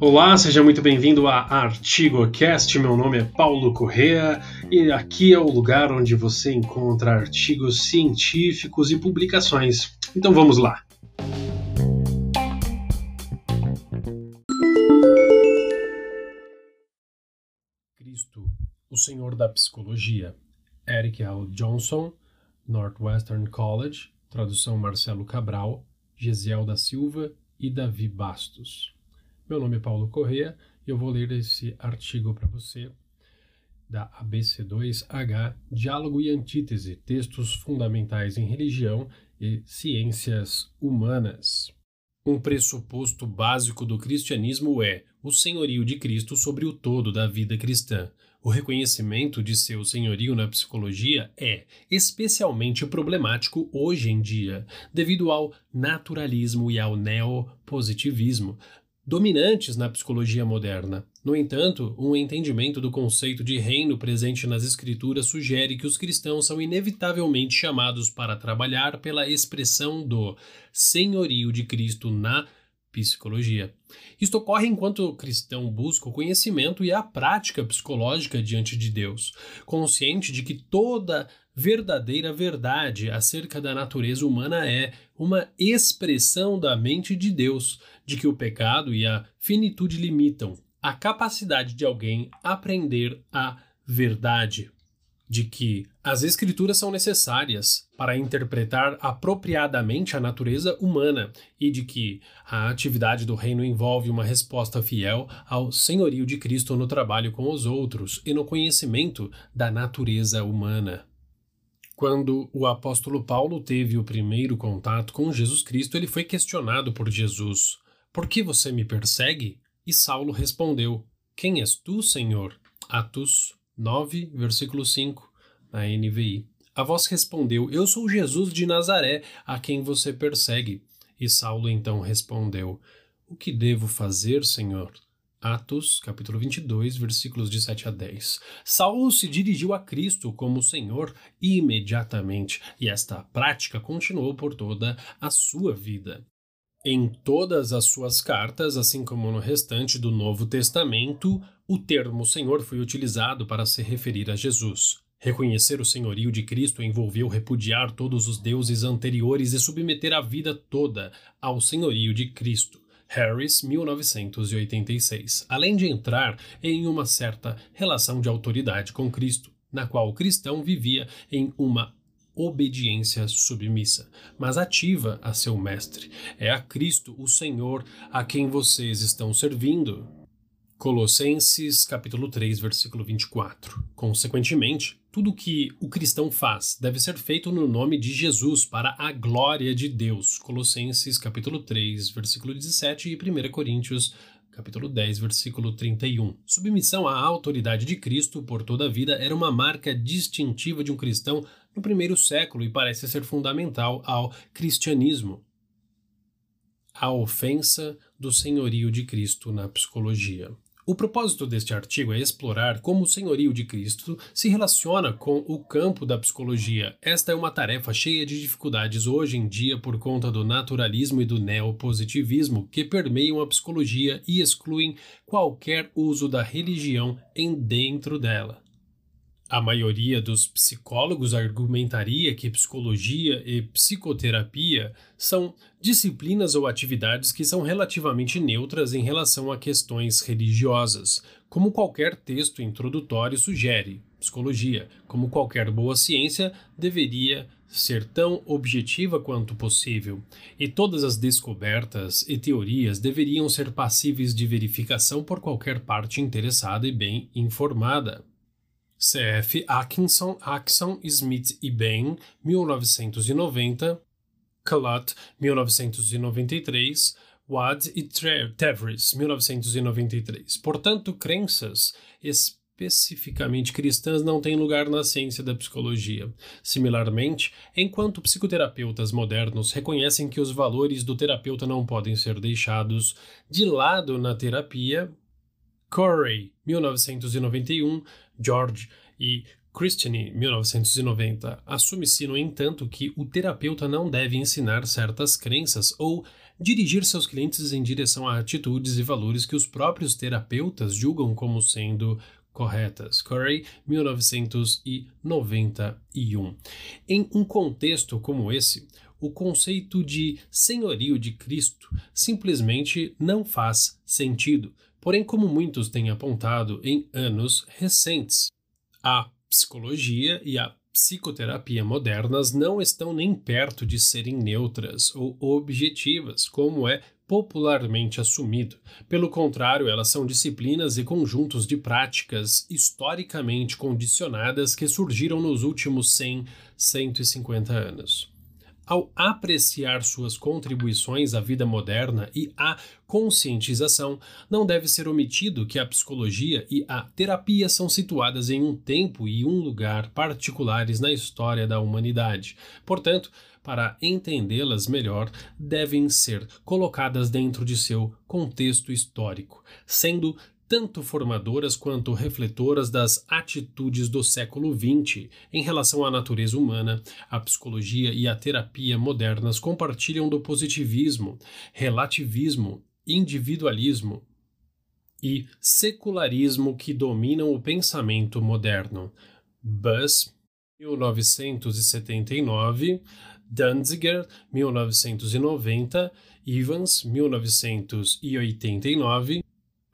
Olá, seja muito bem-vindo a ArtigoCast. Meu nome é Paulo Correa e aqui é o lugar onde você encontra artigos científicos e publicações. Então vamos lá. Cristo, o Senhor da Psicologia. Eric L. Johnson, Northwestern College, tradução Marcelo Cabral, Gesiel da Silva e Davi Bastos. Meu nome é Paulo Correa e eu vou ler esse artigo para você da ABC2H Diálogo e Antítese Textos Fundamentais em Religião e Ciências Humanas. Um pressuposto básico do cristianismo é o senhorio de Cristo sobre o todo da vida cristã. O reconhecimento de seu senhorio na psicologia é especialmente problemático hoje em dia, devido ao naturalismo e ao neopositivismo, dominantes na psicologia moderna. No entanto, um entendimento do conceito de reino presente nas Escrituras sugere que os cristãos são inevitavelmente chamados para trabalhar pela expressão do senhorio de Cristo na psicologia. Isto ocorre enquanto o cristão busca o conhecimento e a prática psicológica diante de Deus, consciente de que toda verdadeira verdade acerca da natureza humana é uma expressão da mente de Deus, de que o pecado e a finitude limitam a capacidade de alguém aprender a verdade de que as escrituras são necessárias para interpretar apropriadamente a natureza humana e de que a atividade do reino envolve uma resposta fiel ao senhorio de Cristo no trabalho com os outros e no conhecimento da natureza humana. Quando o apóstolo Paulo teve o primeiro contato com Jesus Cristo, ele foi questionado por Jesus: Por que você me persegue? E Saulo respondeu: Quem és tu, Senhor? Atos 9, versículo 5, na NVI. A voz respondeu: Eu sou Jesus de Nazaré, a quem você persegue. E Saulo então respondeu: O que devo fazer, Senhor? Atos, capítulo 22, versículos de 7 a 10. Saulo se dirigiu a Cristo como Senhor imediatamente, e esta prática continuou por toda a sua vida. Em todas as suas cartas, assim como no restante do Novo Testamento, o termo Senhor foi utilizado para se referir a Jesus. Reconhecer o senhorio de Cristo envolveu repudiar todos os deuses anteriores e submeter a vida toda ao senhorio de Cristo. Harris, 1986, além de entrar em uma certa relação de autoridade com Cristo, na qual o cristão vivia em uma obediência submissa, mas ativa a seu mestre. É a Cristo, o Senhor, a quem vocês estão servindo. Colossenses capítulo 3, versículo 24. Consequentemente, tudo que o cristão faz deve ser feito no nome de Jesus para a glória de Deus. Colossenses capítulo 3, versículo 17 e 1 Coríntios capítulo 10, versículo 31. Submissão à autoridade de Cristo por toda a vida era uma marca distintiva de um cristão no primeiro século e parece ser fundamental ao cristianismo. A ofensa do senhorio de Cristo na psicologia. O propósito deste artigo é explorar como o senhorio de Cristo se relaciona com o campo da psicologia. Esta é uma tarefa cheia de dificuldades hoje em dia por conta do naturalismo e do neopositivismo que permeiam a psicologia e excluem qualquer uso da religião em dentro dela. A maioria dos psicólogos argumentaria que psicologia e psicoterapia são disciplinas ou atividades que são relativamente neutras em relação a questões religiosas, como qualquer texto introdutório sugere. Psicologia, como qualquer boa ciência, deveria ser tão objetiva quanto possível, e todas as descobertas e teorias deveriam ser passíveis de verificação por qualquer parte interessada e bem informada. CF Atkinson, Atkinson, Smith e Bain, 1990, Kalat, 1993, Wad e Tevris, 1993. Portanto, crenças especificamente cristãs não têm lugar na ciência da psicologia. Similarmente, enquanto psicoterapeutas modernos reconhecem que os valores do terapeuta não podem ser deixados de lado na terapia, Corey, 1991, George e Christiane, 1990, assume-se, no entanto, que o terapeuta não deve ensinar certas crenças ou dirigir seus clientes em direção a atitudes e valores que os próprios terapeutas julgam como sendo corretas. Corey, 1991. Em um contexto como esse, o conceito de senhorio de Cristo simplesmente não faz sentido. Porém, como muitos têm apontado em anos recentes, a psicologia e a psicoterapia modernas não estão nem perto de serem neutras ou objetivas, como é popularmente assumido. Pelo contrário, elas são disciplinas e conjuntos de práticas historicamente condicionadas que surgiram nos últimos 100, 150 anos ao apreciar suas contribuições à vida moderna e à conscientização, não deve ser omitido que a psicologia e a terapia são situadas em um tempo e um lugar particulares na história da humanidade. Portanto, para entendê-las melhor, devem ser colocadas dentro de seu contexto histórico, sendo tanto formadoras quanto refletoras das atitudes do século XX em relação à natureza humana. A psicologia e a terapia modernas compartilham do positivismo, relativismo, individualismo e secularismo que dominam o pensamento moderno. Buss, 1979, Danziger, 1990, Evans, 1989,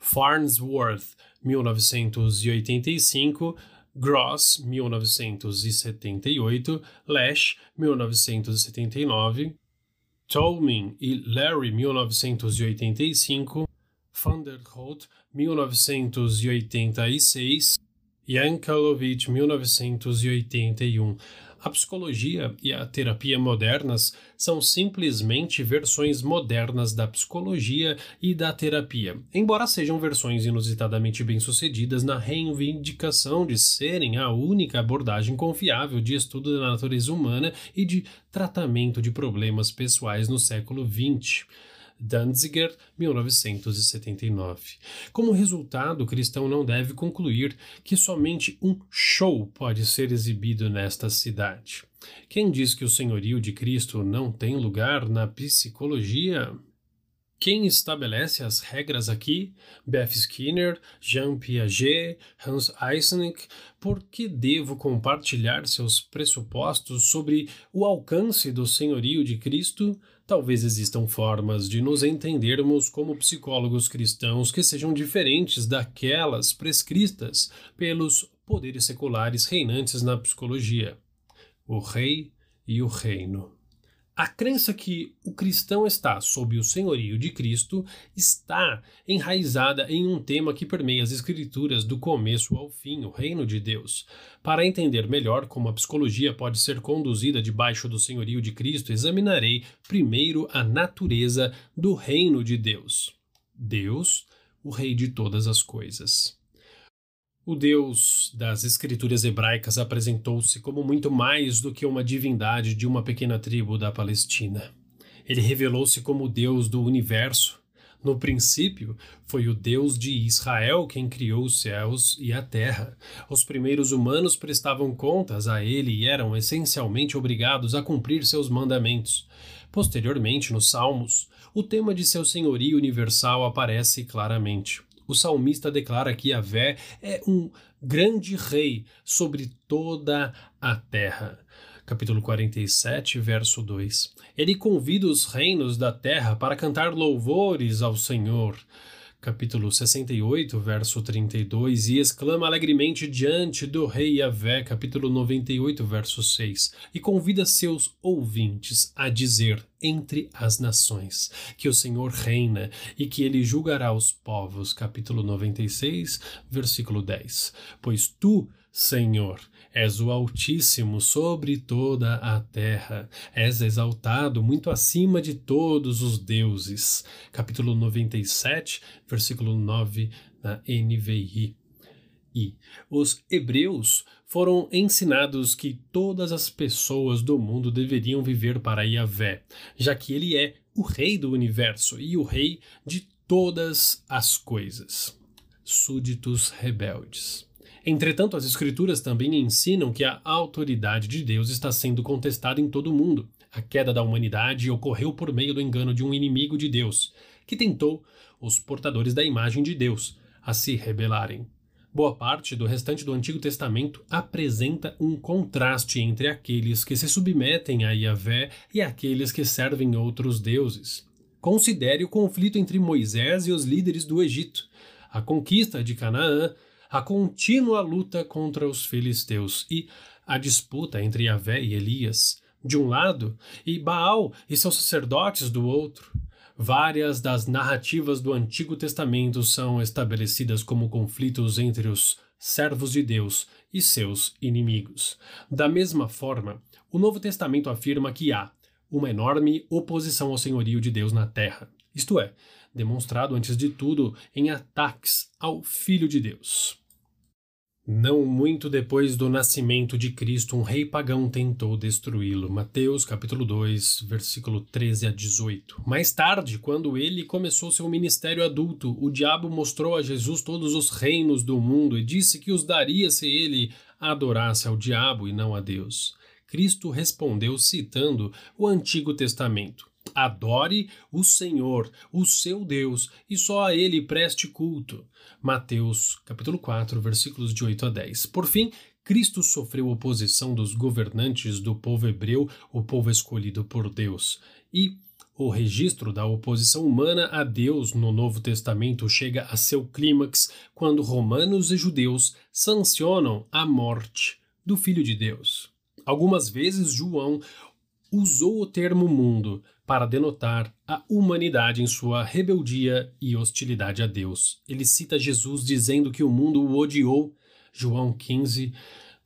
Farnsworth, 1985, Gross, 1978, Lash, 1979, Tolmin e Larry, 1985, Van der Holt, 1986, Yankelovich, 1981. A psicologia e a terapia modernas são simplesmente versões modernas da psicologia e da terapia, embora sejam versões inusitadamente bem-sucedidas na reivindicação de serem a única abordagem confiável de estudo da natureza humana e de tratamento de problemas pessoais no século XX. Danziger, 1979. Como resultado, o cristão não deve concluir que somente um show pode ser exibido nesta cidade. Quem diz que o senhorio de Cristo não tem lugar na psicologia? Quem estabelece as regras aqui? Beth Skinner, Jean Piaget, Hans Eysenck. Por que devo compartilhar seus pressupostos sobre o alcance do senhorio de Cristo? Talvez existam formas de nos entendermos como psicólogos cristãos que sejam diferentes daquelas prescritas pelos poderes seculares reinantes na psicologia. O rei e o reino. A crença que o cristão está sob o senhorio de Cristo está enraizada em um tema que permeia as Escrituras do começo ao fim, o reino de Deus. Para entender melhor como a psicologia pode ser conduzida debaixo do senhorio de Cristo, examinarei primeiro a natureza do reino de Deus. Deus, o Rei de todas as coisas. O Deus das escrituras hebraicas apresentou-se como muito mais do que uma divindade de uma pequena tribo da Palestina. Ele revelou-se como o Deus do universo. No princípio, foi o Deus de Israel quem criou os céus e a terra. Os primeiros humanos prestavam contas a ele e eram essencialmente obrigados a cumprir seus mandamentos. Posteriormente, nos Salmos, o tema de seu senhorio universal aparece claramente o salmista declara que Yahvé é um grande rei sobre toda a terra. Capítulo 47, verso 2. Ele convida os reinos da terra para cantar louvores ao Senhor capítulo 68, verso 32, e exclama alegremente diante do rei Yahvé, capítulo 98, verso 6, e convida seus ouvintes a dizer entre as nações que o Senhor reina e que ele julgará os povos, capítulo 96, versículo 10. Pois tu, Senhor, És o Altíssimo sobre toda a terra. És exaltado muito acima de todos os deuses. Capítulo 97, versículo 9 na NVI. E os hebreus foram ensinados que todas as pessoas do mundo deveriam viver para Yahvé, já que ele é o rei do universo e o rei de todas as coisas. Súditos rebeldes. Entretanto, as Escrituras também ensinam que a autoridade de Deus está sendo contestada em todo o mundo. A queda da humanidade ocorreu por meio do engano de um inimigo de Deus, que tentou os portadores da imagem de Deus a se rebelarem. Boa parte do restante do Antigo Testamento apresenta um contraste entre aqueles que se submetem a Yahvé e aqueles que servem outros deuses. Considere o conflito entre Moisés e os líderes do Egito, a conquista de Canaã, a contínua luta contra os filisteus e a disputa entre Yahvé e Elias, de um lado, e Baal e seus sacerdotes do outro. Várias das narrativas do Antigo Testamento são estabelecidas como conflitos entre os servos de Deus e seus inimigos. Da mesma forma, o Novo Testamento afirma que há uma enorme oposição ao senhorio de Deus na terra, isto é, demonstrado antes de tudo em ataques ao Filho de Deus. Não muito depois do nascimento de Cristo, um rei pagão tentou destruí-lo. Mateus capítulo 2, versículo 13 a 18. Mais tarde, quando ele começou seu ministério adulto, o diabo mostrou a Jesus todos os reinos do mundo e disse que os daria se ele adorasse ao diabo e não a Deus. Cristo respondeu citando o Antigo Testamento: Adore o Senhor, o seu Deus, e só a ele preste culto. Mateus, capítulo 4, versículos de 8 a 10. Por fim, Cristo sofreu oposição dos governantes do povo hebreu, o povo escolhido por Deus. E o registro da oposição humana a Deus no Novo Testamento chega a seu clímax quando romanos e judeus sancionam a morte do Filho de Deus. Algumas vezes João usou o termo mundo para denotar a humanidade em sua rebeldia e hostilidade a Deus. Ele cita Jesus dizendo que o mundo o odiou, João 15,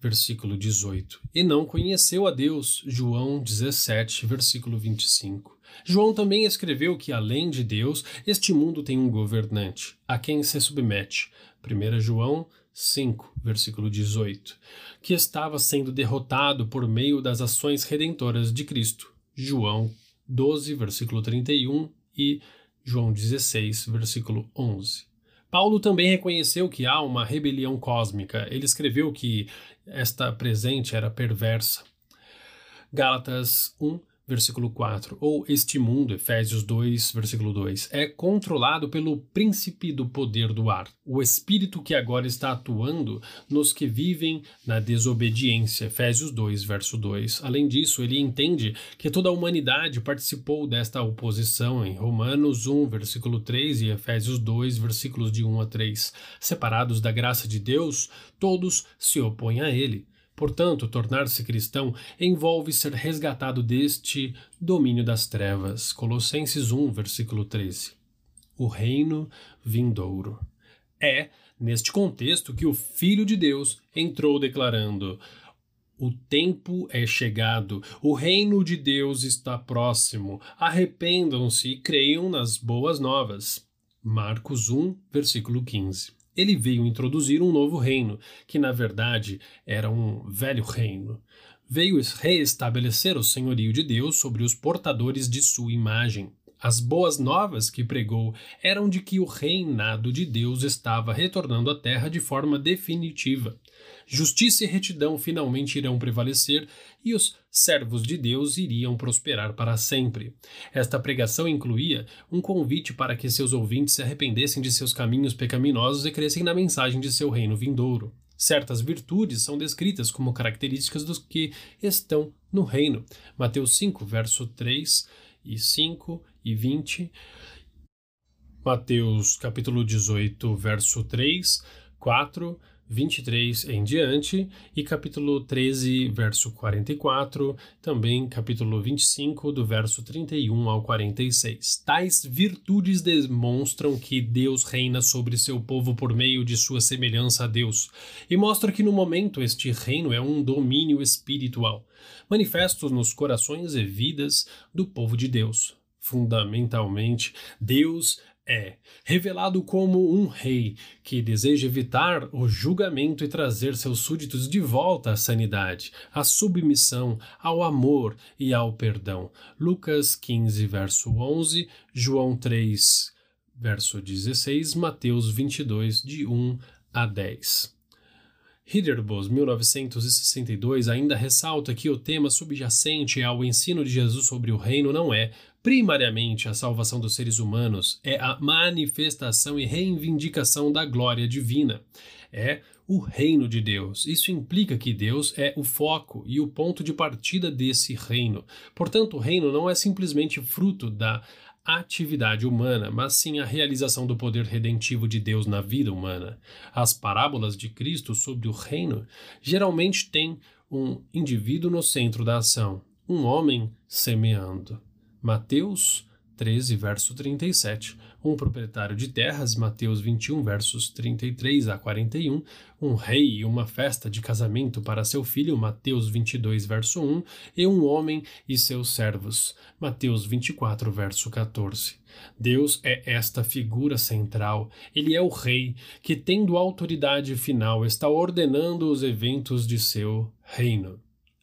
versículo 18, e não conheceu a Deus, João 17, versículo 25. João também escreveu que, além de Deus, este mundo tem um governante, a quem se submete. 1 João 5, versículo 18, que estava sendo derrotado por meio das ações redentoras de Cristo. João 12, versículo 31 e João 16, versículo 11. Paulo também reconheceu que há uma rebelião cósmica. Ele escreveu que esta presente era perversa. Gálatas 1, versículo 4, ou este mundo, Efésios 2, versículo 2, é controlado pelo príncipe do poder do ar, o espírito que agora está atuando nos que vivem na desobediência, Efésios 2, verso 2. Além disso, ele entende que toda a humanidade participou desta oposição em Romanos 1, versículo 3 e Efésios 2, versículos de 1 a 3. Separados da graça de Deus, todos se opõem a ele. Portanto, tornar-se cristão envolve ser resgatado deste domínio das trevas. Colossenses 1, versículo 13. O reino vindouro. É neste contexto que o Filho de Deus entrou declarando: O tempo é chegado, o reino de Deus está próximo. Arrependam-se e creiam nas boas novas. Marcos 1, versículo 15 ele veio introduzir um novo reino, que na verdade era um velho reino. Veio reestabelecer o senhorio de Deus sobre os portadores de sua imagem. As boas novas que pregou eram de que o reinado de Deus estava retornando à terra de forma definitiva. Justiça e retidão finalmente irão prevalecer e os servos de Deus iriam prosperar para sempre. Esta pregação incluía um convite para que seus ouvintes se arrependessem de seus caminhos pecaminosos e crescem na mensagem de seu reino vindouro. Certas virtudes são descritas como características dos que estão no reino. Mateus 5, verso 3 e 5 e 20. Mateus capítulo 18, verso 3, 4, 23 em diante, e capítulo 13, verso 44, também capítulo 25, do verso 31 ao 46. Tais virtudes demonstram que Deus reina sobre seu povo por meio de sua semelhança a Deus, e mostra que no momento este reino é um domínio espiritual, manifesto nos corações e vidas do povo de Deus. Fundamentalmente, Deus é revelado como um rei que deseja evitar o julgamento e trazer seus súditos de volta à sanidade, à submissão, ao amor e ao perdão. Lucas 15, verso 11, João 3, verso 16, Mateus 22, de 1 a 10. Hiderbos, 1962, ainda ressalta que o tema subjacente ao ensino de Jesus sobre o reino não é, primariamente, a salvação dos seres humanos, é a manifestação e reivindicação da glória divina. É o reino de Deus. Isso implica que Deus é o foco e o ponto de partida desse reino. Portanto, o reino não é simplesmente fruto da atividade humana, mas sim a realização do poder redentivo de Deus na vida humana. As parábolas de Cristo sobre o reino geralmente têm um indivíduo no centro da ação, um homem semeando. Mateus 13, verso 37, um proprietário de terras, Mateus 21, versos 33 a 41, um rei e uma festa de casamento para seu filho, Mateus 22, verso 1, e um homem e seus servos, Mateus 24, verso 14. Deus é esta figura central, ele é o rei que, tendo autoridade final, está ordenando os eventos de seu reino.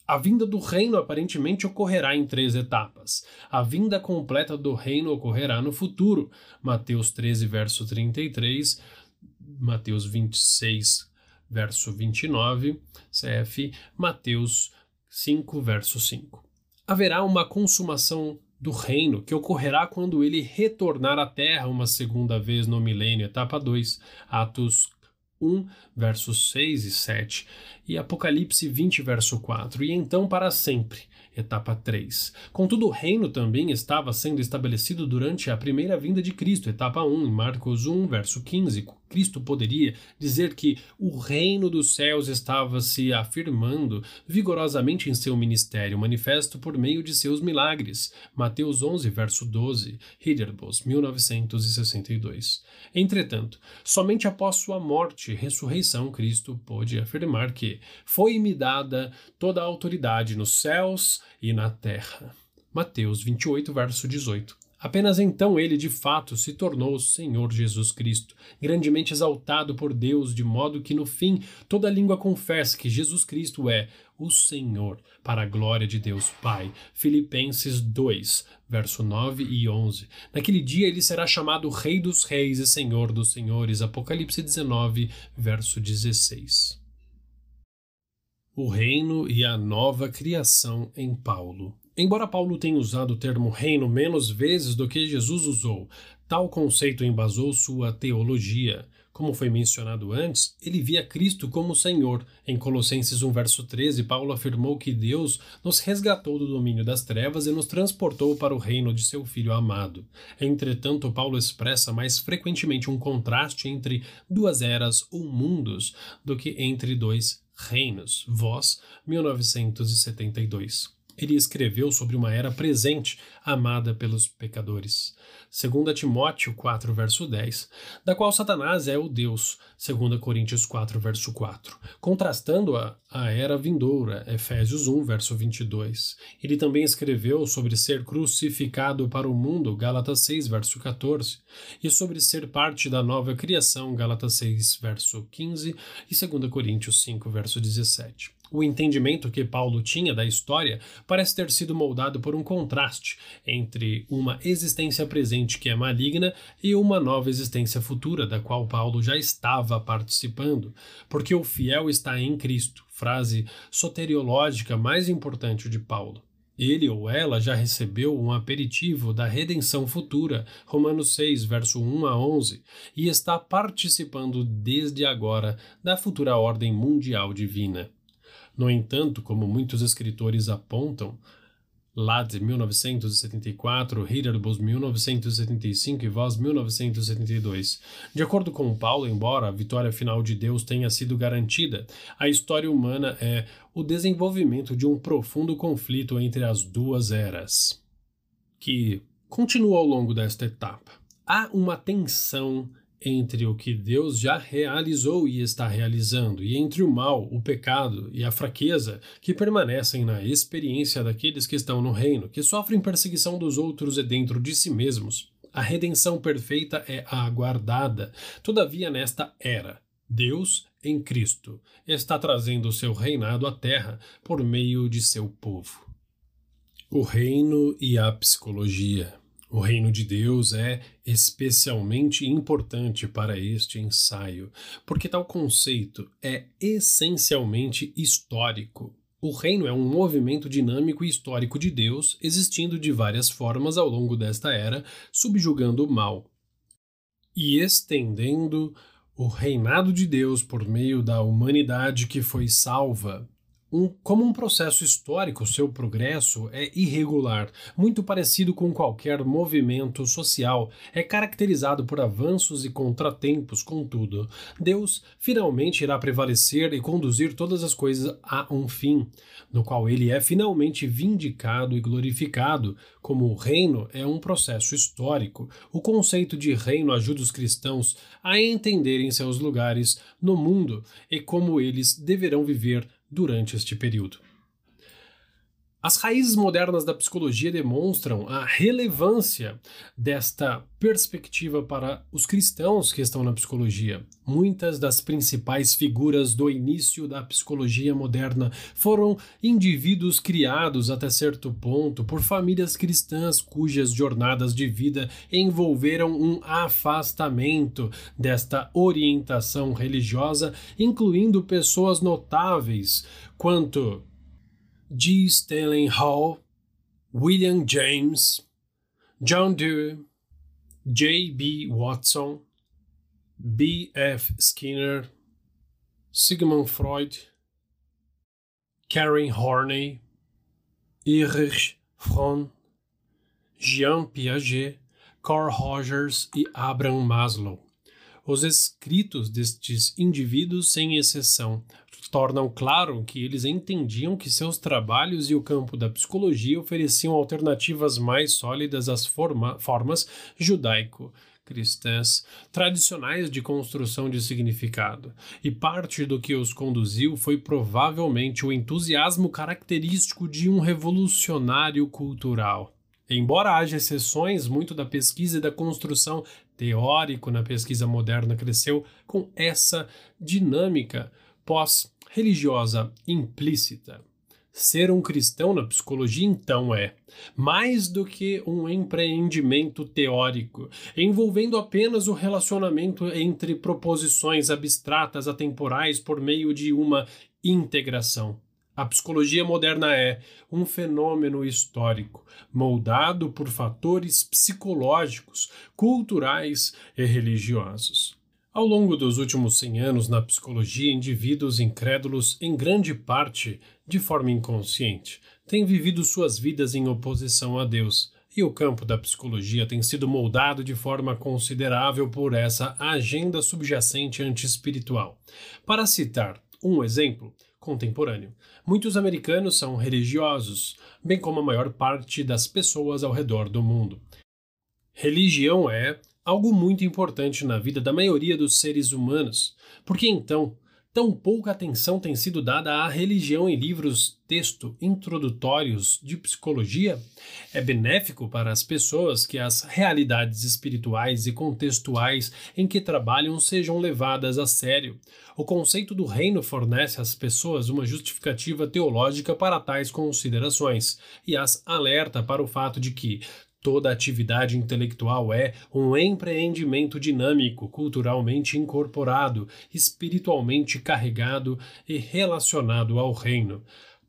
A vinda do reino aparentemente ocorrerá em três etapas. A vinda completa do reino ocorrerá no futuro. Mateus 13, verso 33, Mateus 26, verso 29, CF, Mateus 5, verso 5. Haverá uma consumação do reino que ocorrerá quando ele retornar à terra uma segunda vez no milênio, etapa 2, Atos 1, versos 6 e 7, e Apocalipse 20, verso 4, e então para sempre, etapa 3. Contudo, o reino também estava sendo estabelecido durante a primeira vinda de Cristo, etapa 1, em Marcos 1, verso 15, Cristo poderia dizer que o reino dos céus estava se afirmando vigorosamente em seu ministério, manifesto por meio de seus milagres. Mateus 11, verso 12, Hiderbos, 1962. Entretanto, somente após sua morte e ressurreição, Cristo pôde afirmar que foi-me dada toda a autoridade nos céus e na terra. Mateus 28, verso 18. Apenas então ele de fato se tornou o Senhor Jesus Cristo, grandemente exaltado por Deus, de modo que no fim toda língua confesse que Jesus Cristo é o Senhor, para a glória de Deus Pai. Filipenses 2, verso 9 e 11. Naquele dia ele será chamado Rei dos Reis e Senhor dos Senhores. Apocalipse 19, verso 16. O reino e a nova criação em Paulo. Embora Paulo tenha usado o termo reino menos vezes do que Jesus usou, tal conceito embasou sua teologia. Como foi mencionado antes, ele via Cristo como Senhor. Em Colossenses 1, verso 13, Paulo afirmou que Deus nos resgatou do domínio das trevas e nos transportou para o reino de seu Filho amado. Entretanto, Paulo expressa mais frequentemente um contraste entre duas eras ou mundos do que entre dois reinos. Voz, 1972 ele escreveu sobre uma era presente, amada pelos pecadores. 2 Timóteo 4, verso 10, da qual Satanás é o Deus, 2 Coríntios 4, verso 4, contrastando-a a era vindoura, Efésios 1, verso 22. Ele também escreveu sobre ser crucificado para o mundo, Gálatas 6, verso 14, e sobre ser parte da nova criação, Gálatas 6, verso 15, e 2 Coríntios 5, verso 17. O entendimento que Paulo tinha da história parece ter sido moldado por um contraste entre uma existência presente que é maligna e uma nova existência futura, da qual Paulo já estava participando, porque o fiel está em Cristo, frase soteriológica mais importante de Paulo. Ele ou ela já recebeu um aperitivo da redenção futura, Romanos 6, verso 1 a 11, e está participando desde agora da futura ordem mundial divina. No entanto, como muitos escritores apontam, lá de 1974, Heidelberg 1975 e Voss 1972. De acordo com Paulo, embora a vitória final de Deus tenha sido garantida, a história humana é o desenvolvimento de um profundo conflito entre as duas eras, que continua ao longo desta etapa. Há uma tensão entre o que Deus já realizou e está realizando, e entre o mal, o pecado e a fraqueza que permanecem na experiência daqueles que estão no reino, que sofrem perseguição dos outros e dentro de si mesmos. A redenção perfeita é aguardada. Todavia, nesta era, Deus, em Cristo, está trazendo o seu reinado à terra por meio de seu povo. O reino e a psicologia. O reino de Deus é especialmente importante para este ensaio, porque tal conceito é essencialmente histórico. O reino é um movimento dinâmico e histórico de Deus, existindo de várias formas ao longo desta era, subjugando o mal e estendendo o reinado de Deus por meio da humanidade que foi salva um, como um processo histórico, seu progresso é irregular, muito parecido com qualquer movimento social, é caracterizado por avanços e contratempos, contudo. Deus finalmente irá prevalecer e conduzir todas as coisas a um fim, no qual ele é finalmente vindicado e glorificado. Como o reino é um processo histórico, o conceito de reino ajuda os cristãos a entenderem seus lugares no mundo e como eles deverão viver durante este período. As raízes modernas da psicologia demonstram a relevância desta perspectiva para os cristãos que estão na psicologia. Muitas das principais figuras do início da psicologia moderna foram indivíduos criados até certo ponto por famílias cristãs cujas jornadas de vida envolveram um afastamento desta orientação religiosa, incluindo pessoas notáveis quanto G. Stanley Hall, William James, John Dewey, J. B. Watson, B. F. Skinner, Sigmund Freud, Karen Horney, Erich Fromm, Jean Piaget, Carl Rogers e Abraham Maslow. Os escritos destes indivíduos, sem exceção, tornam claro que eles entendiam que seus trabalhos e o campo da psicologia ofereciam alternativas mais sólidas às forma, formas judaico cristãs tradicionais de construção de significado, e parte do que os conduziu foi provavelmente o entusiasmo característico de um revolucionário cultural. Embora haja exceções, muito da pesquisa e da construção teórico na pesquisa moderna cresceu com essa dinâmica pós-religiosa implícita. Ser um cristão na psicologia, então, é mais do que um empreendimento teórico, envolvendo apenas o relacionamento entre proposições abstratas atemporais por meio de uma integração. A psicologia moderna é um fenômeno histórico, moldado por fatores psicológicos, culturais e religiosos. Ao longo dos últimos 100 anos na psicologia, indivíduos incrédulos, em grande parte de forma inconsciente, têm vivido suas vidas em oposição a Deus, e o campo da psicologia tem sido moldado de forma considerável por essa agenda subjacente anti-espiritual. Para citar um exemplo contemporâneo, muitos americanos são religiosos, bem como a maior parte das pessoas ao redor do mundo. Religião é, algo muito importante na vida da maioria dos seres humanos, porque então tão pouca atenção tem sido dada à religião em livros texto introdutórios de psicologia? É benéfico para as pessoas que as realidades espirituais e contextuais em que trabalham sejam levadas a sério. O conceito do reino fornece às pessoas uma justificativa teológica para tais considerações e as alerta para o fato de que Toda atividade intelectual é um empreendimento dinâmico, culturalmente incorporado, espiritualmente carregado e relacionado ao reino.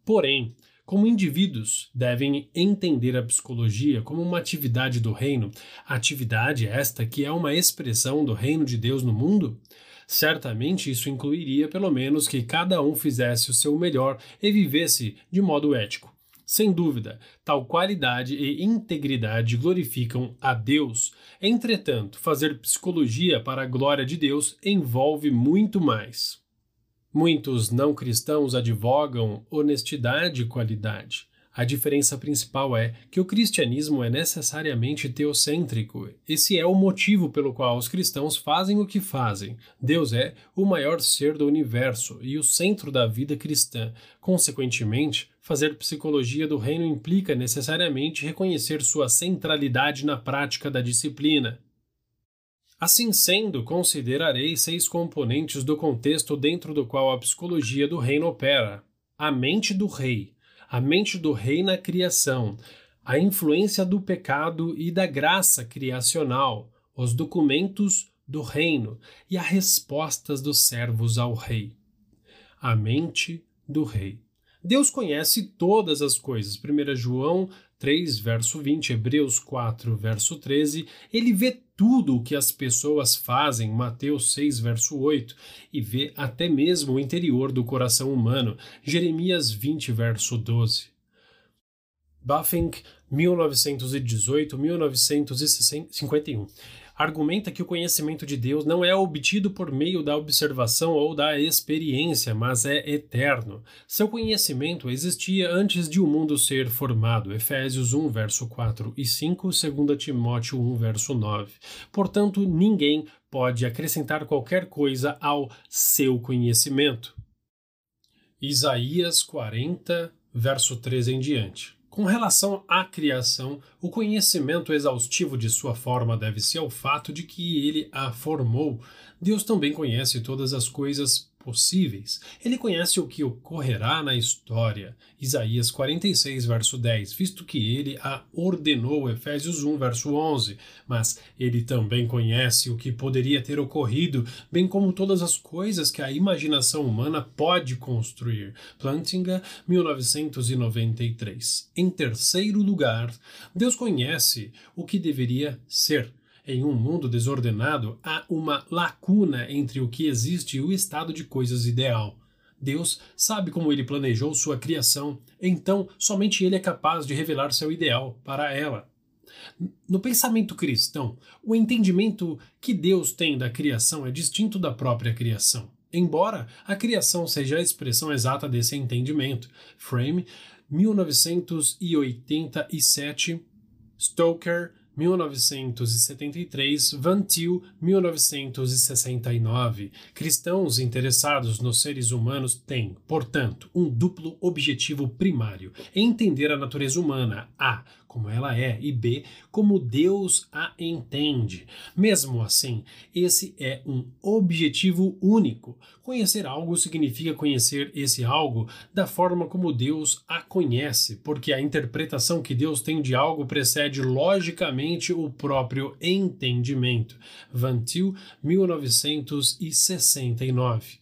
Porém, como indivíduos devem entender a psicologia como uma atividade do reino, atividade esta que é uma expressão do reino de Deus no mundo? Certamente isso incluiria pelo menos que cada um fizesse o seu melhor e vivesse de modo ético. Sem dúvida, tal qualidade e integridade glorificam a Deus. Entretanto, fazer psicologia para a glória de Deus envolve muito mais. Muitos não cristãos advogam honestidade e qualidade. A diferença principal é que o cristianismo é necessariamente teocêntrico. Esse é o motivo pelo qual os cristãos fazem o que fazem. Deus é o maior ser do universo e o centro da vida cristã. Consequentemente, fazer psicologia do reino implica necessariamente reconhecer sua centralidade na prática da disciplina. Assim sendo, considerarei seis componentes do contexto dentro do qual a psicologia do reino opera: a mente do rei, a mente do rei na criação, a influência do pecado e da graça criacional, os documentos do reino e as respostas dos servos ao rei. A mente do rei. Deus conhece todas as coisas. 1 João 3, verso 20, Hebreus 4, verso 13. Ele vê tudo o que as pessoas fazem, Mateus 6, verso 8, e vê até mesmo o interior do coração humano, Jeremias 20, verso 12. Buffing, 1918-1951 argumenta que o conhecimento de Deus não é obtido por meio da observação ou da experiência, mas é eterno. Seu conhecimento existia antes de o mundo ser formado. Efésios 1, verso 4 e 5, 2 Timóteo 1, verso 9. Portanto, ninguém pode acrescentar qualquer coisa ao seu conhecimento. Isaías 40, verso 13 em diante. Com relação à criação, o conhecimento exaustivo de sua forma deve-se ao fato de que ele a formou. Deus também conhece todas as coisas possíveis. Ele conhece o que ocorrerá na história. Isaías 46, verso 10, visto que ele a ordenou, Efésios 1, verso 11. Mas ele também conhece o que poderia ter ocorrido, bem como todas as coisas que a imaginação humana pode construir. Plantinga, 1993. Em terceiro lugar, Deus conhece o que deveria ser em um mundo desordenado, há uma lacuna entre o que existe e o estado de coisas ideal. Deus sabe como ele planejou sua criação, então somente ele é capaz de revelar seu ideal para ela. No pensamento cristão, o entendimento que Deus tem da criação é distinto da própria criação, embora a criação seja a expressão exata desse entendimento. Frame, 1987, Stoker, 1973, Van Til, 1969. Cristãos interessados nos seres humanos têm, portanto, um duplo objetivo primário: entender a natureza humana, a como ela é, e B, como Deus a entende. Mesmo assim, esse é um objetivo único. Conhecer algo significa conhecer esse algo da forma como Deus a conhece, porque a interpretação que Deus tem de algo precede logicamente o próprio entendimento. Van Til, 1969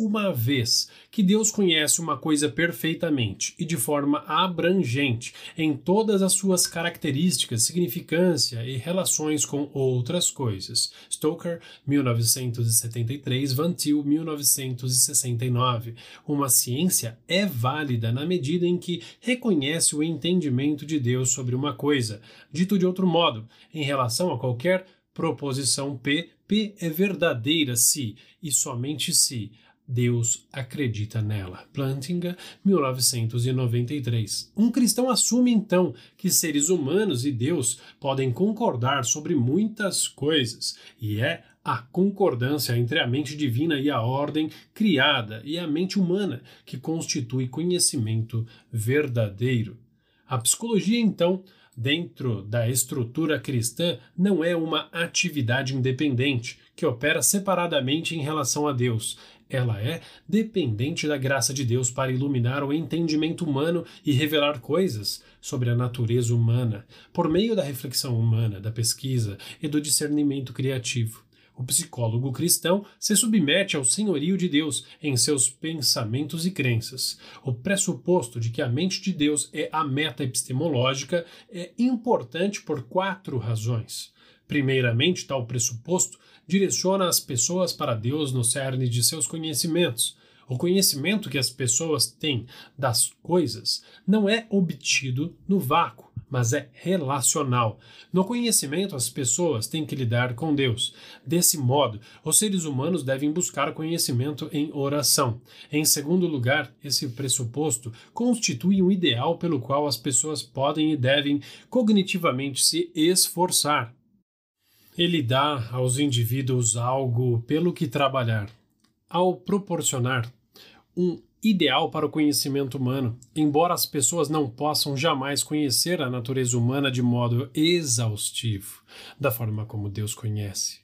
uma vez que Deus conhece uma coisa perfeitamente e de forma abrangente em todas as suas características, significância e relações com outras coisas. Stoker, 1973, Van Til, 1969. Uma ciência é válida na medida em que reconhece o entendimento de Deus sobre uma coisa. Dito de outro modo, em relação a qualquer proposição P, P é verdadeira se e somente se Deus acredita nela. Plantinga, 1993. Um cristão assume então que seres humanos e Deus podem concordar sobre muitas coisas, e é a concordância entre a mente divina e a ordem criada e a mente humana que constitui conhecimento verdadeiro. A psicologia, então, dentro da estrutura cristã, não é uma atividade independente que opera separadamente em relação a Deus. Ela é dependente da graça de Deus para iluminar o entendimento humano e revelar coisas sobre a natureza humana, por meio da reflexão humana, da pesquisa e do discernimento criativo. O psicólogo cristão se submete ao senhorio de Deus em seus pensamentos e crenças. O pressuposto de que a mente de Deus é a meta epistemológica é importante por quatro razões. Primeiramente, tal pressuposto direciona as pessoas para Deus no cerne de seus conhecimentos. O conhecimento que as pessoas têm das coisas não é obtido no vácuo, mas é relacional. No conhecimento, as pessoas têm que lidar com Deus. Desse modo, os seres humanos devem buscar conhecimento em oração. Em segundo lugar, esse pressuposto constitui um ideal pelo qual as pessoas podem e devem cognitivamente se esforçar. Ele dá aos indivíduos algo pelo que trabalhar, ao proporcionar um ideal para o conhecimento humano, embora as pessoas não possam jamais conhecer a natureza humana de modo exaustivo, da forma como Deus conhece.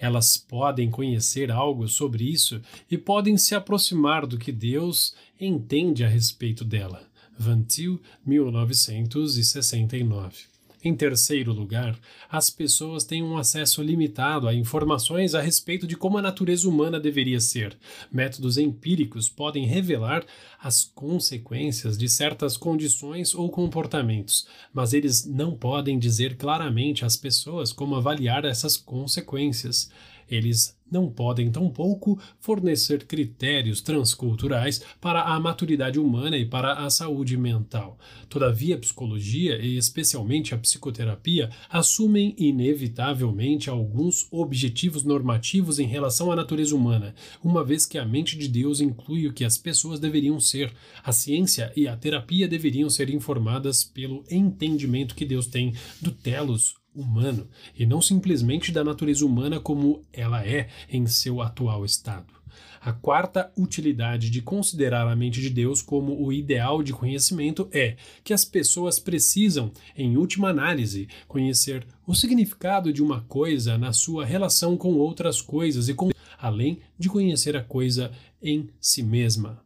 Elas podem conhecer algo sobre isso e podem se aproximar do que Deus entende a respeito dela. Van Til, 1969. Em terceiro lugar, as pessoas têm um acesso limitado a informações a respeito de como a natureza humana deveria ser. Métodos empíricos podem revelar as consequências de certas condições ou comportamentos, mas eles não podem dizer claramente às pessoas como avaliar essas consequências. Eles não podem tampouco fornecer critérios transculturais para a maturidade humana e para a saúde mental. Todavia, a psicologia e especialmente a psicoterapia assumem inevitavelmente alguns objetivos normativos em relação à natureza humana, uma vez que a mente de Deus inclui o que as pessoas deveriam ser. A ciência e a terapia deveriam ser informadas pelo entendimento que Deus tem do telos humano e não simplesmente da natureza humana como ela é em seu atual estado. A quarta utilidade de considerar a mente de Deus como o ideal de conhecimento é que as pessoas precisam, em última análise, conhecer o significado de uma coisa na sua relação com outras coisas e com além de conhecer a coisa em si mesma.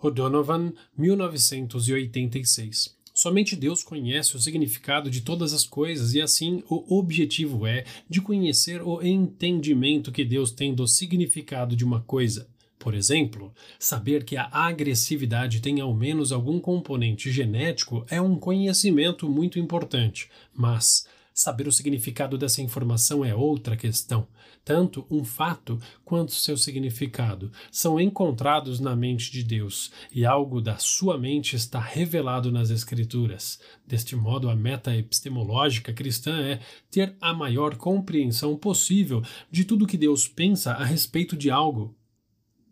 O'Donovan, 1986 Somente Deus conhece o significado de todas as coisas e assim o objetivo é de conhecer o entendimento que Deus tem do significado de uma coisa. Por exemplo, saber que a agressividade tem ao menos algum componente genético é um conhecimento muito importante, mas Saber o significado dessa informação é outra questão. Tanto um fato quanto seu significado são encontrados na mente de Deus, e algo da sua mente está revelado nas Escrituras. Deste modo, a meta epistemológica cristã é ter a maior compreensão possível de tudo que Deus pensa a respeito de algo.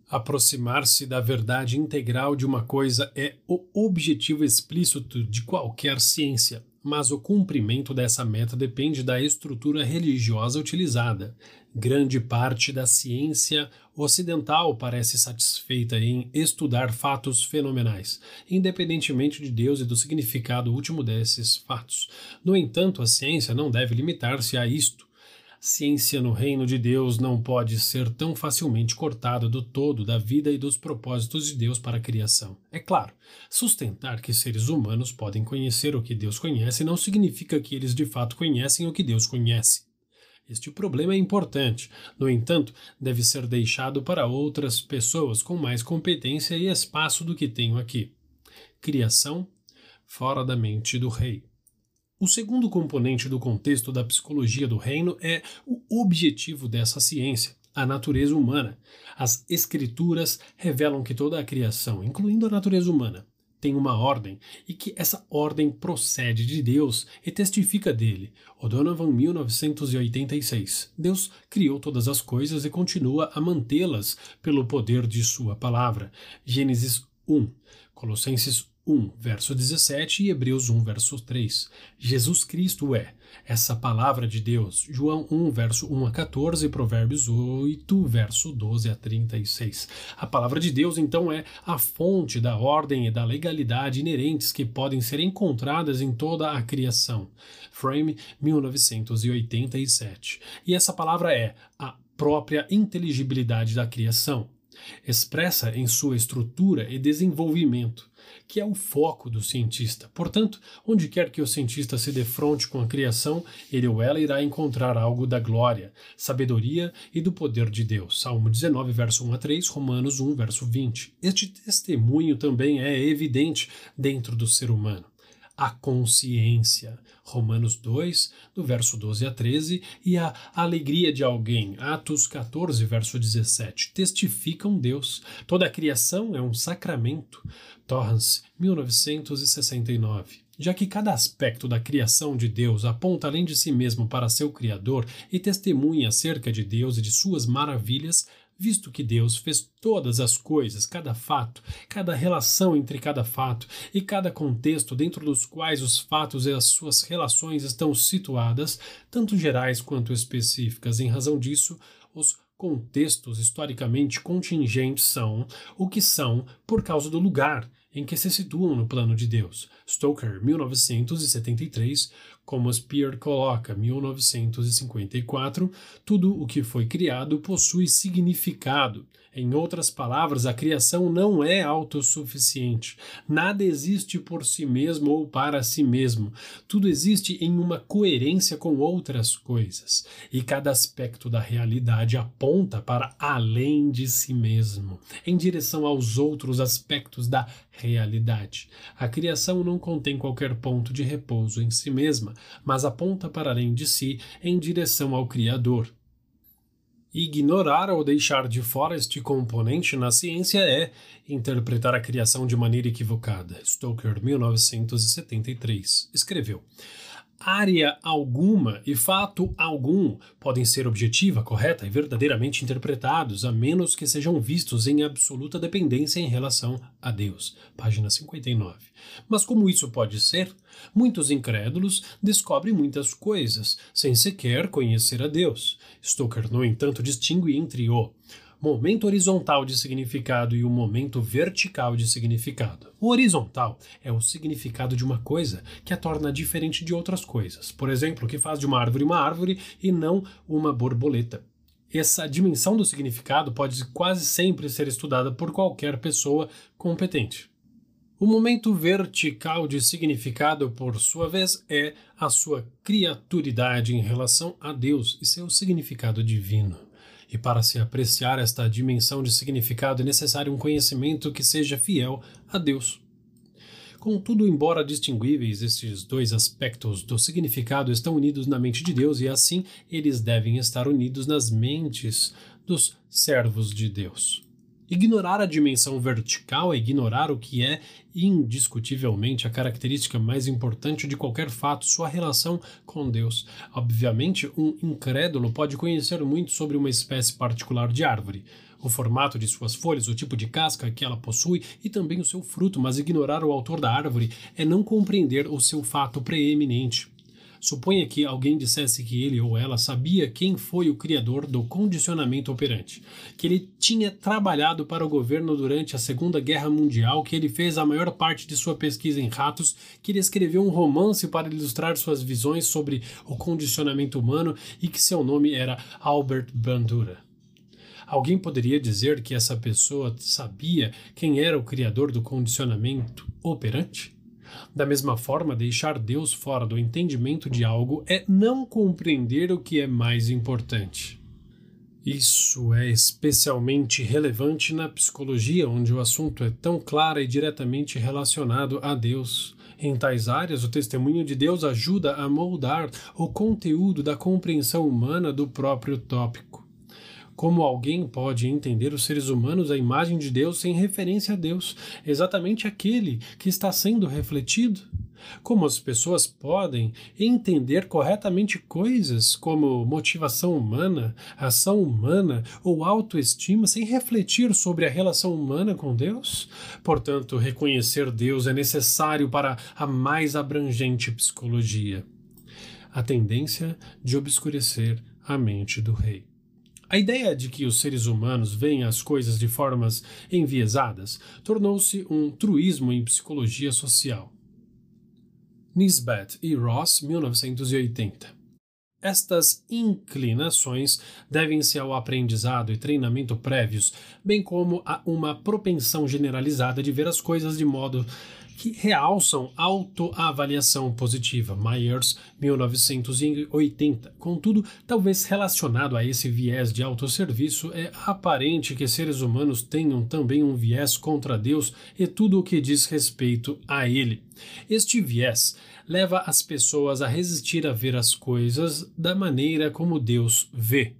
Aproximar-se da verdade integral de uma coisa é o objetivo explícito de qualquer ciência mas o cumprimento dessa meta depende da estrutura religiosa utilizada. Grande parte da ciência ocidental parece satisfeita em estudar fatos fenomenais, independentemente de Deus e do significado último desses fatos. No entanto, a ciência não deve limitar-se a isto ciência no reino de Deus não pode ser tão facilmente cortada do todo da vida e dos propósitos de Deus para a criação. É claro, sustentar que seres humanos podem conhecer o que Deus conhece não significa que eles de fato conhecem o que Deus conhece. Este problema é importante, no entanto, deve ser deixado para outras pessoas com mais competência e espaço do que tenho aqui. Criação fora da mente do rei. O segundo componente do contexto da psicologia do reino é o objetivo dessa ciência, a natureza humana. As escrituras revelam que toda a criação, incluindo a natureza humana, tem uma ordem e que essa ordem procede de Deus e testifica dele. O'Donovan, 1986. Deus criou todas as coisas e continua a mantê-las pelo poder de sua palavra. Gênesis 1. Colossenses 1, verso 17 e Hebreus 1, verso 3. Jesus Cristo é essa palavra de Deus. João 1, verso 1 a 14, Provérbios 8, verso 12 a 36. A palavra de Deus, então, é a fonte da ordem e da legalidade inerentes que podem ser encontradas em toda a criação. Frame 1987. E essa palavra é a própria inteligibilidade da criação expressa em sua estrutura e desenvolvimento, que é o foco do cientista. Portanto, onde quer que o cientista se defronte com a criação, ele ou ela irá encontrar algo da glória, sabedoria e do poder de Deus. Salmo 19, verso 1 a 3, Romanos 1, verso 20. Este testemunho também é evidente dentro do ser humano a consciência. Romanos 2, do verso 12 a 13, e a alegria de alguém, Atos 14, verso 17, testificam Deus. Toda a criação é um sacramento. Torrance, 1969. Já que cada aspecto da criação de Deus aponta além de si mesmo para seu Criador e testemunha acerca de Deus e de suas maravilhas, visto que Deus fez todas as coisas, cada fato, cada relação entre cada fato e cada contexto dentro dos quais os fatos e as suas relações estão situadas, tanto gerais quanto específicas. Em razão disso, os contextos historicamente contingentes são o que são por causa do lugar em que se situam no plano de Deus. Stoker, 1973, como Spear coloca, 1954, tudo o que foi criado possui significado. Em outras palavras, a criação não é autossuficiente. Nada existe por si mesmo ou para si mesmo. Tudo existe em uma coerência com outras coisas. E cada aspecto da realidade aponta para além de si mesmo, em direção aos outros aspectos da realidade. A criação não contém qualquer ponto de repouso em si mesma, mas aponta para além de si, em direção ao Criador. Ignorar ou deixar de fora este componente na ciência é interpretar a criação de maneira equivocada. Stoker, 1973, escreveu área alguma e fato algum podem ser objetiva, correta e verdadeiramente interpretados, a menos que sejam vistos em absoluta dependência em relação a Deus. Página 59. Mas como isso pode ser? Muitos incrédulos descobrem muitas coisas sem sequer conhecer a Deus. Stoker, no entanto, distingue entre o momento horizontal de significado e o momento vertical de significado. O horizontal é o significado de uma coisa que a torna diferente de outras coisas. Por exemplo, que faz de uma árvore uma árvore e não uma borboleta. Essa dimensão do significado pode quase sempre ser estudada por qualquer pessoa competente. O momento vertical de significado, por sua vez, é a sua criaturidade em relação a Deus e seu significado divino. E para se apreciar esta dimensão de significado é necessário um conhecimento que seja fiel a Deus. Contudo, embora distinguíveis, estes dois aspectos do significado estão unidos na mente de Deus e assim eles devem estar unidos nas mentes dos servos de Deus. Ignorar a dimensão vertical é ignorar o que é indiscutivelmente a característica mais importante de qualquer fato, sua relação com Deus. Obviamente, um incrédulo pode conhecer muito sobre uma espécie particular de árvore, o formato de suas folhas, o tipo de casca que ela possui e também o seu fruto, mas ignorar o autor da árvore é não compreender o seu fato preeminente. Suponha que alguém dissesse que ele ou ela sabia quem foi o criador do condicionamento operante, que ele tinha trabalhado para o governo durante a Segunda Guerra Mundial, que ele fez a maior parte de sua pesquisa em ratos, que ele escreveu um romance para ilustrar suas visões sobre o condicionamento humano e que seu nome era Albert Bandura. Alguém poderia dizer que essa pessoa sabia quem era o criador do condicionamento operante? Da mesma forma, deixar Deus fora do entendimento de algo é não compreender o que é mais importante. Isso é especialmente relevante na psicologia, onde o assunto é tão claro e diretamente relacionado a Deus. Em tais áreas, o testemunho de Deus ajuda a moldar o conteúdo da compreensão humana do próprio tópico. Como alguém pode entender os seres humanos à imagem de Deus sem referência a Deus, exatamente aquele que está sendo refletido? Como as pessoas podem entender corretamente coisas como motivação humana, ação humana ou autoestima sem refletir sobre a relação humana com Deus? Portanto, reconhecer Deus é necessário para a mais abrangente psicologia. A tendência de obscurecer a mente do rei. A ideia de que os seres humanos veem as coisas de formas enviesadas tornou-se um truísmo em psicologia social. Nisbet e Ross, 1980. Estas inclinações devem-se ao aprendizado e treinamento prévios, bem como a uma propensão generalizada de ver as coisas de modo que realçam autoavaliação positiva, Myers, 1980. Contudo, talvez relacionado a esse viés de autosserviço, é aparente que seres humanos tenham também um viés contra Deus e tudo o que diz respeito a Ele. Este viés leva as pessoas a resistir a ver as coisas da maneira como Deus vê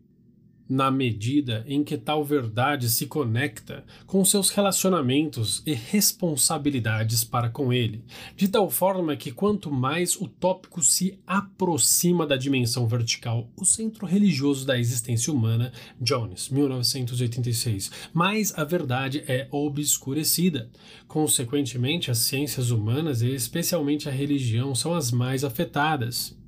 na medida em que tal verdade se conecta com seus relacionamentos e responsabilidades para com ele, de tal forma que quanto mais o tópico se aproxima da dimensão vertical, o centro religioso da existência humana, Jones, 1986, mais a verdade é obscurecida. Consequentemente, as ciências humanas e especialmente a religião são as mais afetadas.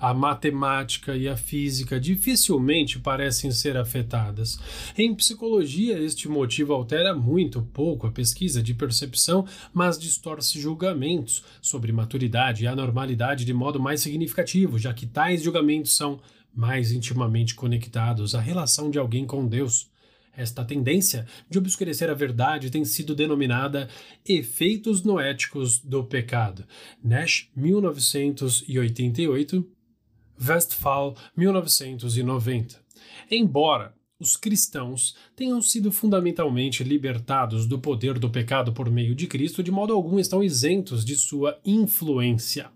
A matemática e a física dificilmente parecem ser afetadas. Em psicologia, este motivo altera muito pouco a pesquisa de percepção, mas distorce julgamentos sobre maturidade e anormalidade de modo mais significativo, já que tais julgamentos são mais intimamente conectados à relação de alguém com Deus. Esta tendência de obscurecer a verdade tem sido denominada efeitos noéticos do pecado. Nash, 1988, Westphal, 1990. Embora os cristãos tenham sido fundamentalmente libertados do poder do pecado por meio de Cristo, de modo algum estão isentos de sua influência.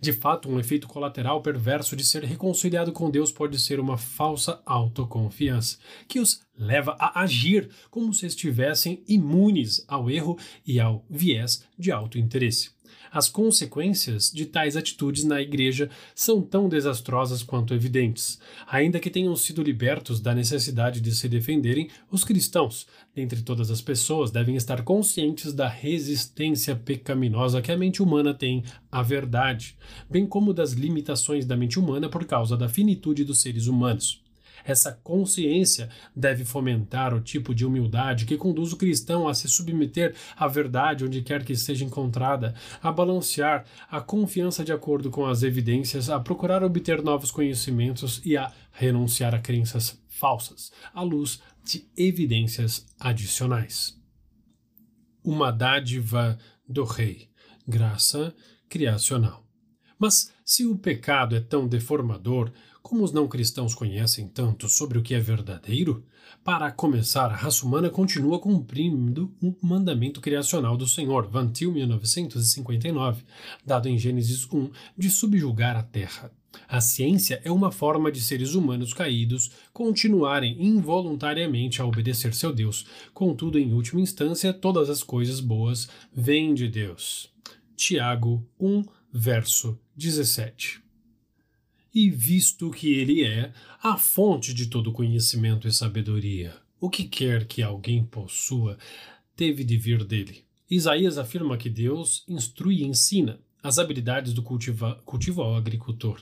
De fato, um efeito colateral perverso de ser reconciliado com Deus pode ser uma falsa autoconfiança, que os leva a agir como se estivessem imunes ao erro e ao viés de autointeresse. As consequências de tais atitudes na igreja são tão desastrosas quanto evidentes. Ainda que tenham sido libertos da necessidade de se defenderem, os cristãos, dentre todas as pessoas, devem estar conscientes da resistência pecaminosa que a mente humana tem à verdade, bem como das limitações da mente humana por causa da finitude dos seres humanos. Essa consciência deve fomentar o tipo de humildade que conduz o cristão a se submeter à verdade onde quer que seja encontrada, a balancear a confiança de acordo com as evidências, a procurar obter novos conhecimentos e a renunciar a crenças falsas, à luz de evidências adicionais. Uma dádiva do rei, graça criacional. Mas se o pecado é tão deformador, como os não cristãos conhecem tanto sobre o que é verdadeiro, para começar, a raça humana continua cumprindo um mandamento criacional do Senhor, Van Til 1959, dado em Gênesis 1, de subjugar a terra. A ciência é uma forma de seres humanos caídos continuarem involuntariamente a obedecer seu Deus. Contudo, em última instância, todas as coisas boas vêm de Deus. Tiago 1, verso 17 e visto que ele é a fonte de todo conhecimento e sabedoria, o que quer que alguém possua teve de vir dele. Isaías afirma que Deus instrui e ensina as habilidades do cultiva, cultivo ao agricultor.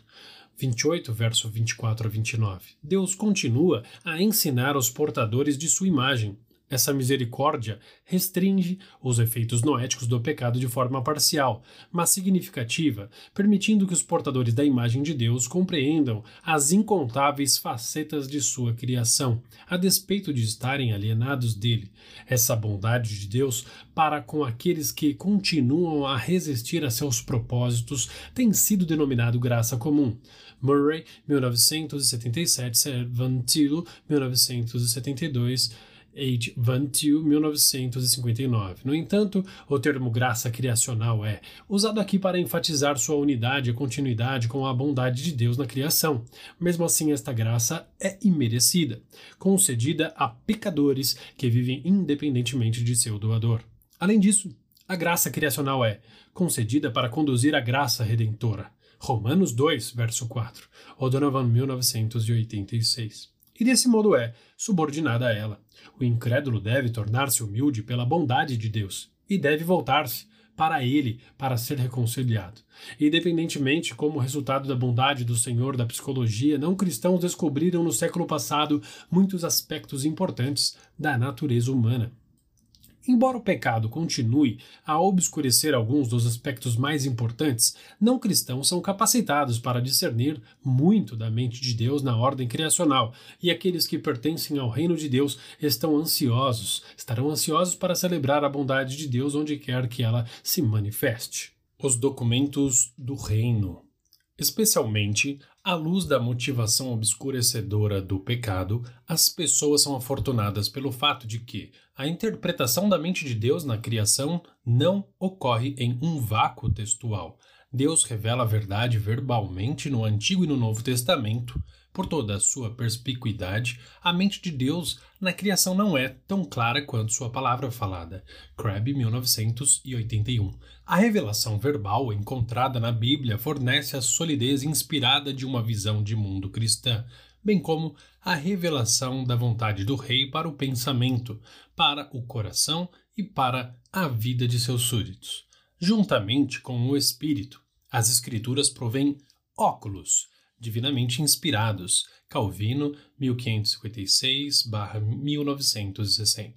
28, verso 24 a 29. Deus continua a ensinar os portadores de sua imagem essa misericórdia restringe os efeitos noéticos do pecado de forma parcial, mas significativa, permitindo que os portadores da imagem de Deus compreendam as incontáveis facetas de sua criação, a despeito de estarem alienados dele. Essa bondade de Deus para com aqueles que continuam a resistir a seus propósitos tem sido denominado graça comum. Murray, 1977, Servantilo, 1972 H. Van Til, 1959. No entanto, o termo graça criacional é usado aqui para enfatizar sua unidade e continuidade com a bondade de Deus na criação. Mesmo assim, esta graça é imerecida, concedida a pecadores que vivem independentemente de seu doador. Além disso, a graça criacional é concedida para conduzir a graça redentora. Romanos 2, verso 4. O'Donovan, 1986 e desse modo é subordinada a ela. O incrédulo deve tornar-se humilde pela bondade de Deus e deve voltar-se para ele para ser reconciliado. Independentemente como resultado da bondade do Senhor da psicologia, não cristãos descobriram no século passado muitos aspectos importantes da natureza humana. Embora o pecado continue a obscurecer alguns dos aspectos mais importantes, não cristãos são capacitados para discernir muito da mente de Deus na ordem criacional, e aqueles que pertencem ao reino de Deus estão ansiosos, estarão ansiosos para celebrar a bondade de Deus onde quer que ela se manifeste. Os documentos do reino. Especialmente à luz da motivação obscurecedora do pecado, as pessoas são afortunadas pelo fato de que a interpretação da mente de Deus na criação não ocorre em um vácuo textual. Deus revela a verdade verbalmente no Antigo e no Novo Testamento, por toda a sua perspicuidade, a mente de Deus na criação não é tão clara quanto sua palavra falada. Crabb, 1981. A revelação verbal encontrada na Bíblia fornece a solidez inspirada de uma visão de mundo cristã, bem como a revelação da vontade do rei para o pensamento, para o coração e para a vida de seus súditos. Juntamente com o espírito, as escrituras provêm óculos divinamente inspirados, Calvino, 1556-1960,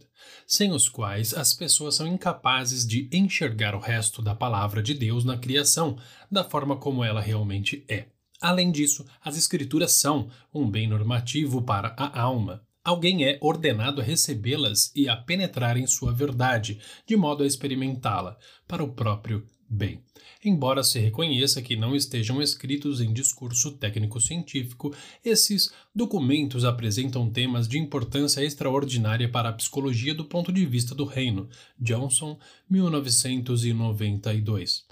sem os quais as pessoas são incapazes de enxergar o resto da palavra de Deus na criação da forma como ela realmente é. Além disso, as Escrituras são um bem normativo para a alma. alguém é ordenado a recebê-las e a penetrar em sua verdade, de modo a experimentá-la, para o próprio bem. Embora se reconheça que não estejam escritos em discurso técnico-científico, esses documentos apresentam temas de importância extraordinária para a psicologia do ponto de vista do reino. Johnson, 1992.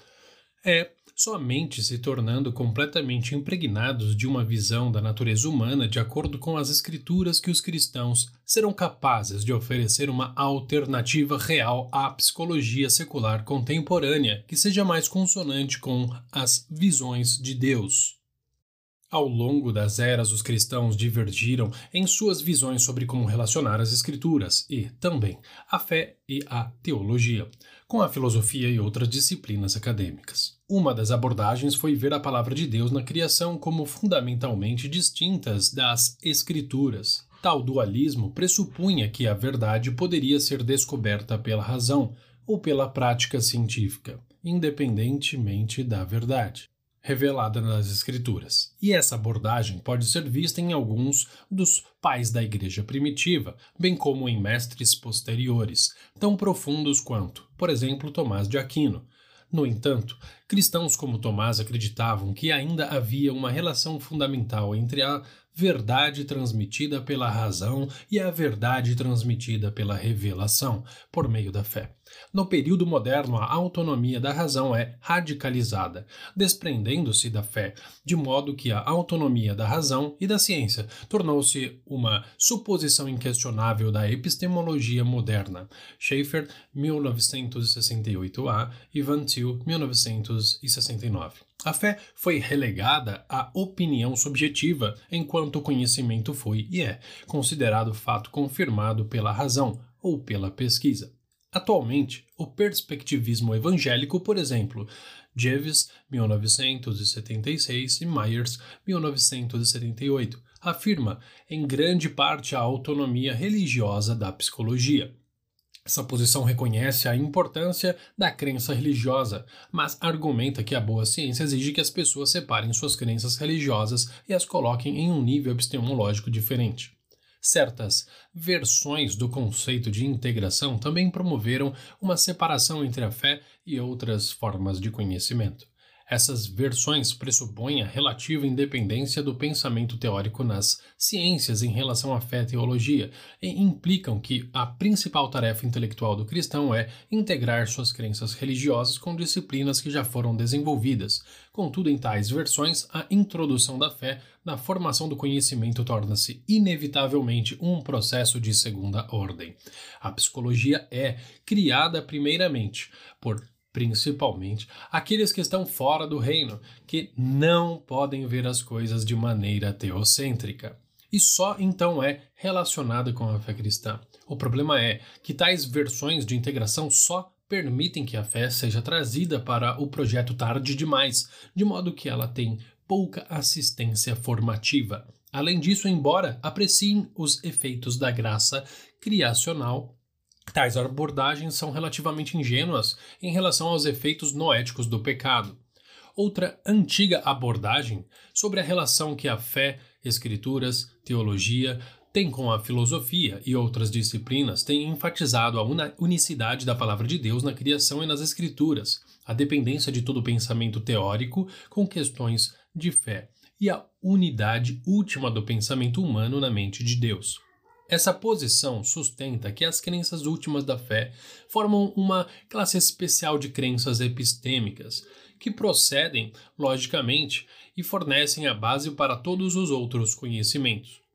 É somente se tornando completamente impregnados de uma visão da natureza humana de acordo com as escrituras que os cristãos serão capazes de oferecer uma alternativa real à psicologia secular contemporânea que seja mais consonante com as visões de Deus. Ao longo das eras, os cristãos divergiram em suas visões sobre como relacionar as Escrituras e, também, a fé e a teologia, com a filosofia e outras disciplinas acadêmicas. Uma das abordagens foi ver a palavra de Deus na criação como fundamentalmente distintas das Escrituras. Tal dualismo pressupunha que a verdade poderia ser descoberta pela razão ou pela prática científica, independentemente da verdade revelada nas Escrituras. E essa abordagem pode ser vista em alguns dos pais da Igreja primitiva, bem como em mestres posteriores, tão profundos quanto, por exemplo, Tomás de Aquino. No entanto, cristãos como Tomás acreditavam que ainda havia uma relação fundamental entre a verdade transmitida pela razão e a verdade transmitida pela revelação, por meio da fé. No período moderno, a autonomia da razão é radicalizada, desprendendo-se da fé, de modo que a autonomia da razão e da ciência tornou-se uma suposição inquestionável da epistemologia moderna. Schaeffer, 1968a e Van Til, 1969. A fé foi relegada à opinião subjetiva, enquanto o conhecimento foi e é considerado fato confirmado pela razão ou pela pesquisa. Atualmente, o perspectivismo evangélico, por exemplo, Jeeves, 1976 e Myers, 1978, afirma em grande parte a autonomia religiosa da psicologia. Essa posição reconhece a importância da crença religiosa, mas argumenta que a boa ciência exige que as pessoas separem suas crenças religiosas e as coloquem em um nível epistemológico diferente. Certas versões do conceito de integração também promoveram uma separação entre a fé e outras formas de conhecimento. Essas versões pressupõem a relativa independência do pensamento teórico nas ciências em relação à fé e teologia e implicam que a principal tarefa intelectual do cristão é integrar suas crenças religiosas com disciplinas que já foram desenvolvidas. Contudo, em tais versões, a introdução da fé na formação do conhecimento torna-se inevitavelmente um processo de segunda ordem. A psicologia é criada primeiramente por principalmente aqueles que estão fora do reino, que não podem ver as coisas de maneira teocêntrica. E só então é relacionada com a fé cristã. O problema é que tais versões de integração só permitem que a fé seja trazida para o projeto tarde demais, de modo que ela tem pouca assistência formativa. Além disso, embora apreciem os efeitos da graça criacional, Tais abordagens são relativamente ingênuas em relação aos efeitos noéticos do pecado. Outra antiga abordagem sobre a relação que a fé, escrituras, teologia tem com a filosofia e outras disciplinas tem enfatizado a unicidade da palavra de Deus na criação e nas escrituras, a dependência de todo pensamento teórico com questões de fé e a unidade última do pensamento humano na mente de Deus. Essa posição sustenta que as crenças últimas da fé formam uma classe especial de crenças epistêmicas, que procedem, logicamente, e fornecem a base para todos os outros conhecimentos.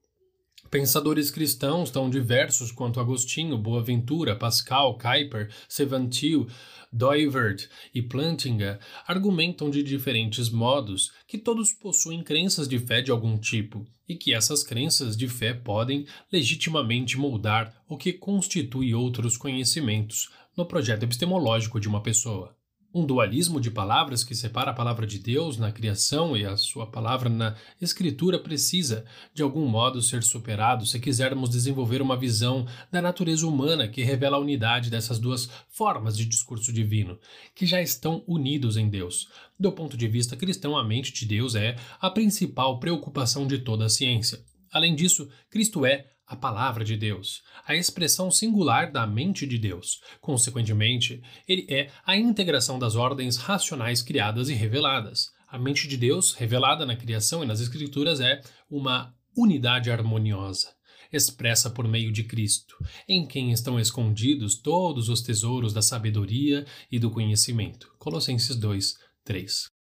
Pensadores cristãos tão diversos quanto Agostinho, Boaventura, Pascal, Kuyper, Sevantil, Doivert e Plantinga argumentam de diferentes modos que todos possuem crenças de fé de algum tipo e que essas crenças de fé podem legitimamente moldar o que constitui outros conhecimentos no projeto epistemológico de uma pessoa um dualismo de palavras que separa a palavra de Deus na criação e a sua palavra na escritura precisa, de algum modo, ser superado se quisermos desenvolver uma visão da natureza humana que revela a unidade dessas duas formas de discurso divino, que já estão unidos em Deus. Do ponto de vista cristão, a mente de Deus é a principal preocupação de toda a ciência. Além disso, Cristo é a palavra de Deus, a expressão singular da mente de Deus. Consequentemente, ele é a integração das ordens racionais criadas e reveladas. A mente de Deus, revelada na criação e nas Escrituras, é uma unidade harmoniosa, expressa por meio de Cristo, em quem estão escondidos todos os tesouros da sabedoria e do conhecimento. Colossenses 2, 3.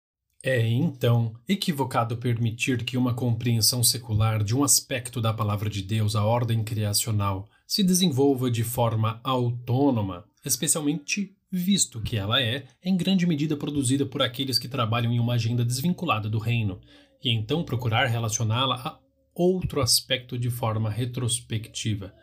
É, então, equivocado permitir que uma compreensão secular de um aspecto da palavra de Deus, a ordem criacional, se desenvolva de forma autônoma, especialmente visto que ela é, em grande medida, produzida por aqueles que trabalham em uma agenda desvinculada do reino, e então procurar relacioná-la a outro aspecto de forma retrospectiva,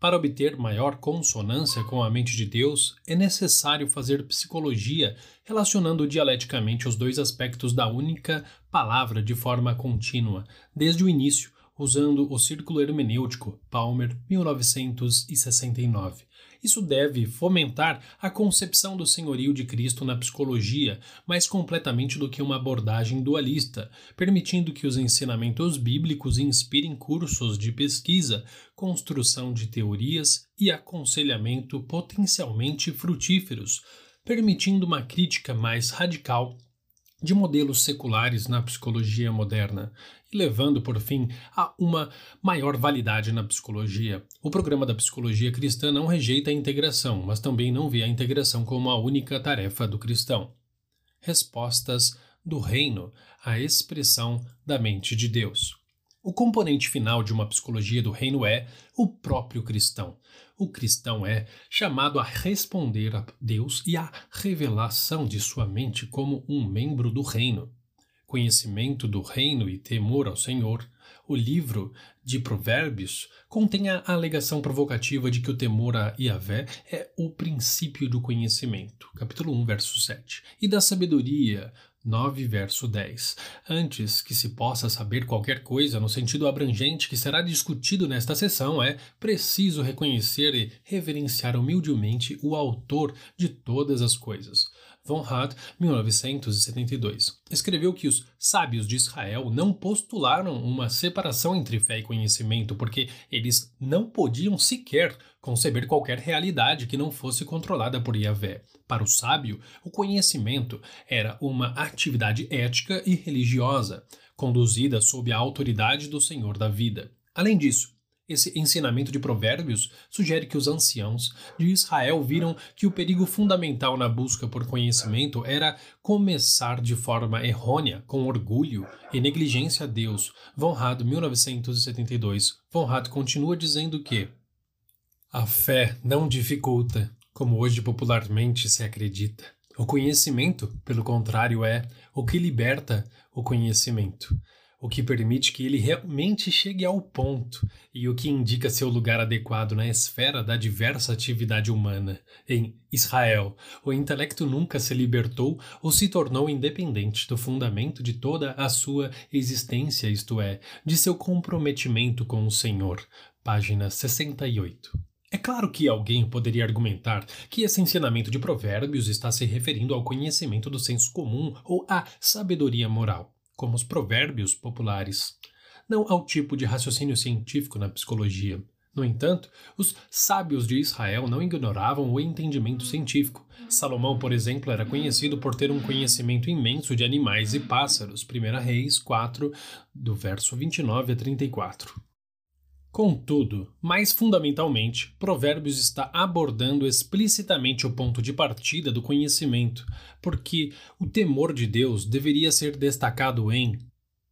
para obter maior consonância com a mente de Deus, é necessário fazer psicologia relacionando dialeticamente os dois aspectos da única palavra de forma contínua, desde o início, usando o círculo hermenêutico Palmer 1969. Isso deve fomentar a concepção do senhorio de Cristo na psicologia, mais completamente do que uma abordagem dualista, permitindo que os ensinamentos bíblicos inspirem cursos de pesquisa, construção de teorias e aconselhamento potencialmente frutíferos, permitindo uma crítica mais radical de modelos seculares na psicologia moderna e levando, por fim, a uma maior validade na psicologia. O programa da psicologia cristã não rejeita a integração, mas também não vê a integração como a única tarefa do cristão. Respostas do reino à expressão da mente de Deus. O componente final de uma psicologia do reino é o próprio cristão. O cristão é chamado a responder a Deus e à revelação de sua mente como um membro do reino. Conhecimento do reino e temor ao Senhor. O livro de Provérbios contém a alegação provocativa de que o temor a Yahvé é o princípio do conhecimento, capítulo 1, verso 7, e da sabedoria, 9, verso 10. Antes que se possa saber qualquer coisa no sentido abrangente que será discutido nesta sessão, é preciso reconhecer e reverenciar humildemente o autor de todas as coisas. Von Hart, 1972, escreveu que os sábios de Israel não postularam uma separação entre fé e conhecimento porque eles não podiam sequer conceber qualquer realidade que não fosse controlada por Yahvé. Para o sábio, o conhecimento era uma atividade ética e religiosa, conduzida sob a autoridade do Senhor da vida. Além disso, esse ensinamento de Provérbios sugere que os anciãos de Israel viram que o perigo fundamental na busca por conhecimento era começar de forma errônea, com orgulho e negligência a Deus. Von Rad, 1972. Von Rad continua dizendo que a fé não dificulta, como hoje popularmente se acredita. O conhecimento, pelo contrário, é o que liberta o conhecimento o que permite que ele realmente chegue ao ponto e o que indica seu lugar adequado na esfera da diversa atividade humana. Em Israel, o intelecto nunca se libertou ou se tornou independente do fundamento de toda a sua existência, isto é, de seu comprometimento com o Senhor. Página 68. É claro que alguém poderia argumentar que esse ensinamento de provérbios está se referindo ao conhecimento do senso comum ou à sabedoria moral como os provérbios populares, não ao tipo de raciocínio científico na psicologia. No entanto, os sábios de Israel não ignoravam o entendimento científico. Salomão, por exemplo, era conhecido por ter um conhecimento imenso de animais e pássaros. 1 Reis 4, do verso 29 a 34. Contudo, mais fundamentalmente, Provérbios está abordando explicitamente o ponto de partida do conhecimento, porque o temor de Deus deveria ser destacado em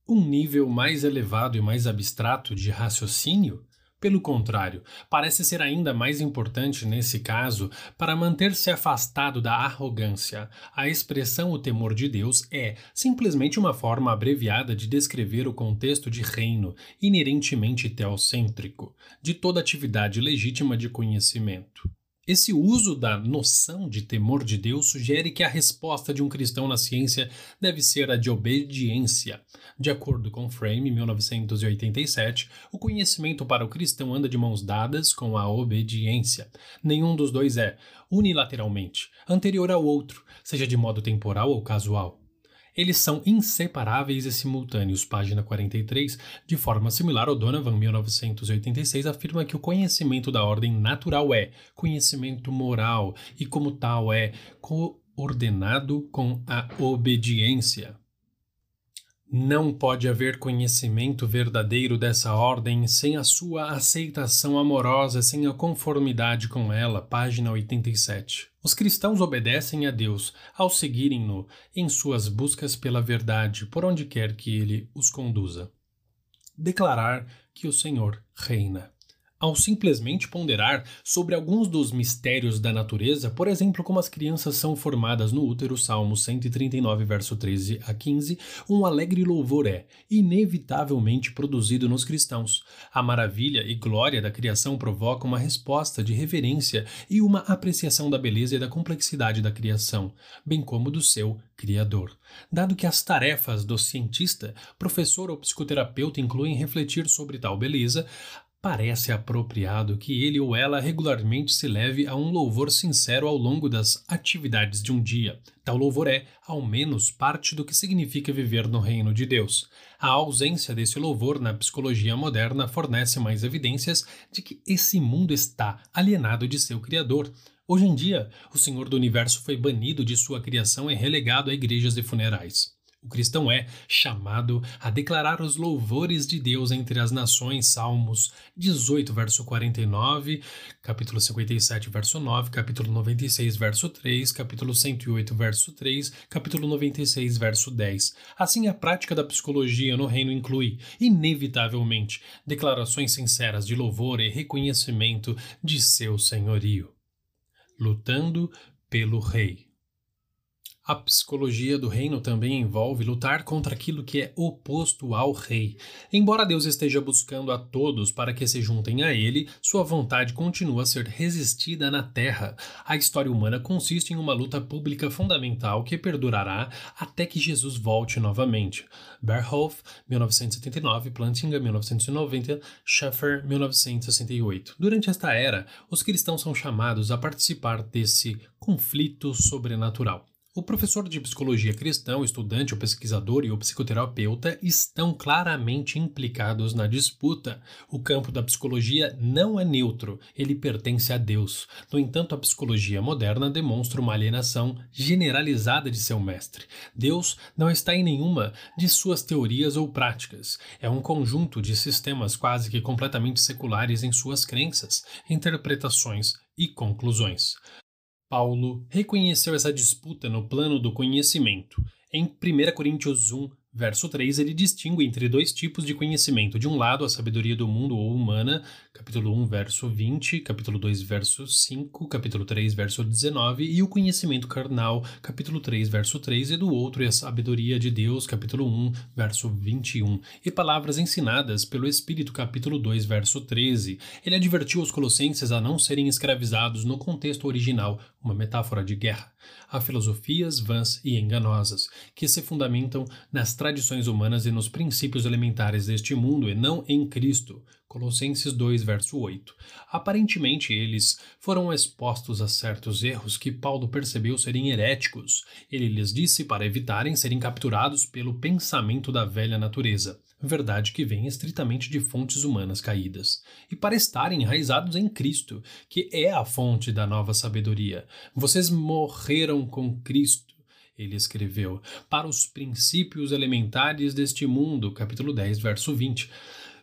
um nível mais elevado e mais abstrato de raciocínio pelo contrário, parece ser ainda mais importante nesse caso para manter-se afastado da arrogância. A expressão o temor de Deus é simplesmente uma forma abreviada de descrever o contexto de reino, inerentemente teocêntrico, de toda atividade legítima de conhecimento. Esse uso da noção de temor de Deus sugere que a resposta de um cristão na ciência deve ser a de obediência. De acordo com Frame, 1987, o conhecimento para o cristão anda de mãos dadas com a obediência. Nenhum dos dois é, unilateralmente, anterior ao outro, seja de modo temporal ou casual. Eles são inseparáveis e simultâneos. Página 43. De forma similar, O'Donovan, 1986, afirma que o conhecimento da ordem natural é conhecimento moral e, como tal, é coordenado com a obediência. Não pode haver conhecimento verdadeiro dessa ordem sem a sua aceitação amorosa, sem a conformidade com ela. Página 87. Os cristãos obedecem a Deus ao seguirem-no em suas buscas pela verdade, por onde quer que ele os conduza. Declarar que o Senhor reina ao simplesmente ponderar sobre alguns dos mistérios da natureza, por exemplo, como as crianças são formadas no útero, Salmo 139, verso 13 a 15, um alegre louvor é, inevitavelmente, produzido nos cristãos. A maravilha e glória da criação provocam uma resposta de reverência e uma apreciação da beleza e da complexidade da criação, bem como do seu Criador. Dado que as tarefas do cientista, professor ou psicoterapeuta incluem refletir sobre tal beleza, Parece apropriado que ele ou ela regularmente se leve a um louvor sincero ao longo das atividades de um dia. Tal louvor é, ao menos, parte do que significa viver no reino de Deus. A ausência desse louvor na psicologia moderna fornece mais evidências de que esse mundo está alienado de seu Criador. Hoje em dia, o Senhor do Universo foi banido de sua criação e relegado a igrejas e funerais. O cristão é chamado a declarar os louvores de Deus entre as nações, Salmos 18, verso 49, capítulo 57, verso 9, capítulo 96, verso 3, capítulo 108, verso 3, capítulo 96, verso 10. Assim, a prática da psicologia no reino inclui, inevitavelmente, declarações sinceras de louvor e reconhecimento de seu senhorio. Lutando pelo Rei. A psicologia do reino também envolve lutar contra aquilo que é oposto ao rei. Embora Deus esteja buscando a todos para que se juntem a ele, sua vontade continua a ser resistida na terra. A história humana consiste em uma luta pública fundamental que perdurará até que Jesus volte novamente. Berhoff, 1979, Plantinga, 1990, Schaeffer, 1968. Durante esta era, os cristãos são chamados a participar desse conflito sobrenatural. O professor de psicologia cristão, estudante, o pesquisador e o psicoterapeuta estão claramente implicados na disputa. O campo da psicologia não é neutro, ele pertence a Deus. No entanto, a psicologia moderna demonstra uma alienação generalizada de seu mestre. Deus não está em nenhuma de suas teorias ou práticas. É um conjunto de sistemas quase que completamente seculares em suas crenças, interpretações e conclusões. Paulo reconheceu essa disputa no plano do conhecimento. Em 1 Coríntios 1, Verso 3, ele distingue entre dois tipos de conhecimento. De um lado, a sabedoria do mundo ou humana, capítulo 1, verso 20, capítulo 2, verso 5, capítulo 3, verso 19, e o conhecimento carnal, capítulo 3, verso 3, e do outro, a sabedoria de Deus, capítulo 1, verso 21, e palavras ensinadas pelo Espírito, capítulo 2, verso 13. Ele advertiu os colossenses a não serem escravizados no contexto original, uma metáfora de guerra, a filosofias vãs e enganosas, que se fundamentam nas tradições humanas e nos princípios elementares deste mundo e não em Cristo. Colossenses 2, verso 8. Aparentemente, eles foram expostos a certos erros que Paulo percebeu serem heréticos. Ele lhes disse para evitarem serem capturados pelo pensamento da velha natureza verdade que vem estritamente de fontes humanas caídas, e para estarem enraizados em Cristo, que é a fonte da nova sabedoria. Vocês morreram com Cristo. Ele escreveu para os princípios elementares deste mundo, capítulo 10, verso 20.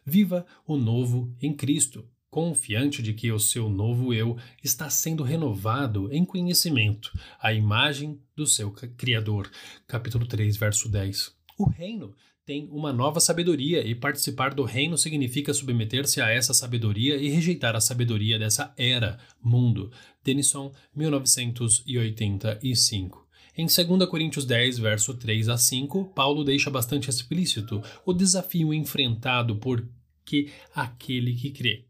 Viva o novo em Cristo, confiante de que o seu novo eu está sendo renovado em conhecimento, a imagem do seu Criador. Capítulo 3, verso 10. O reino tem uma nova sabedoria e participar do reino significa submeter-se a essa sabedoria e rejeitar a sabedoria dessa era, mundo. Denison, 1985. Em 2 Coríntios 10, verso 3 a 5, Paulo deixa bastante explícito o desafio enfrentado por que aquele que crê.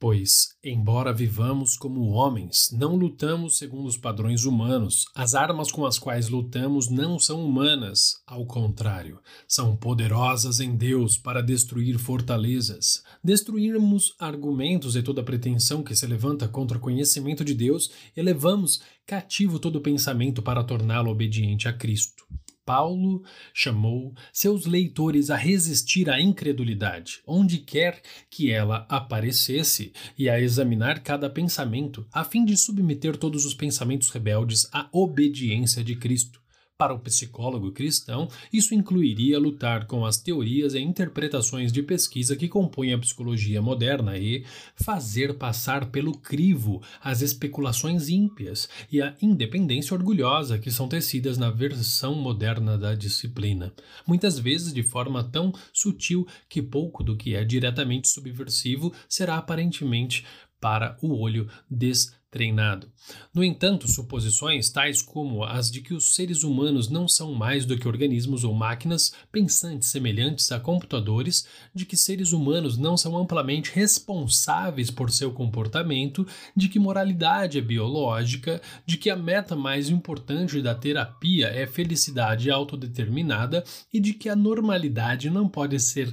Pois, embora vivamos como homens, não lutamos segundo os padrões humanos. As armas com as quais lutamos não são humanas, ao contrário, são poderosas em Deus para destruir fortalezas. Destruirmos argumentos e toda pretensão que se levanta contra o conhecimento de Deus, elevamos cativo todo pensamento para torná-lo obediente a Cristo. Paulo chamou seus leitores a resistir à incredulidade, onde quer que ela aparecesse, e a examinar cada pensamento, a fim de submeter todos os pensamentos rebeldes à obediência de Cristo. Para o psicólogo cristão, isso incluiria lutar com as teorias e interpretações de pesquisa que compõem a psicologia moderna e fazer passar pelo crivo as especulações ímpias e a independência orgulhosa que são tecidas na versão moderna da disciplina, muitas vezes de forma tão sutil que pouco do que é diretamente subversivo será aparentemente para o olho des treinado. No entanto, suposições tais como as de que os seres humanos não são mais do que organismos ou máquinas pensantes semelhantes a computadores, de que seres humanos não são amplamente responsáveis por seu comportamento, de que moralidade é biológica, de que a meta mais importante da terapia é felicidade autodeterminada e de que a normalidade não pode ser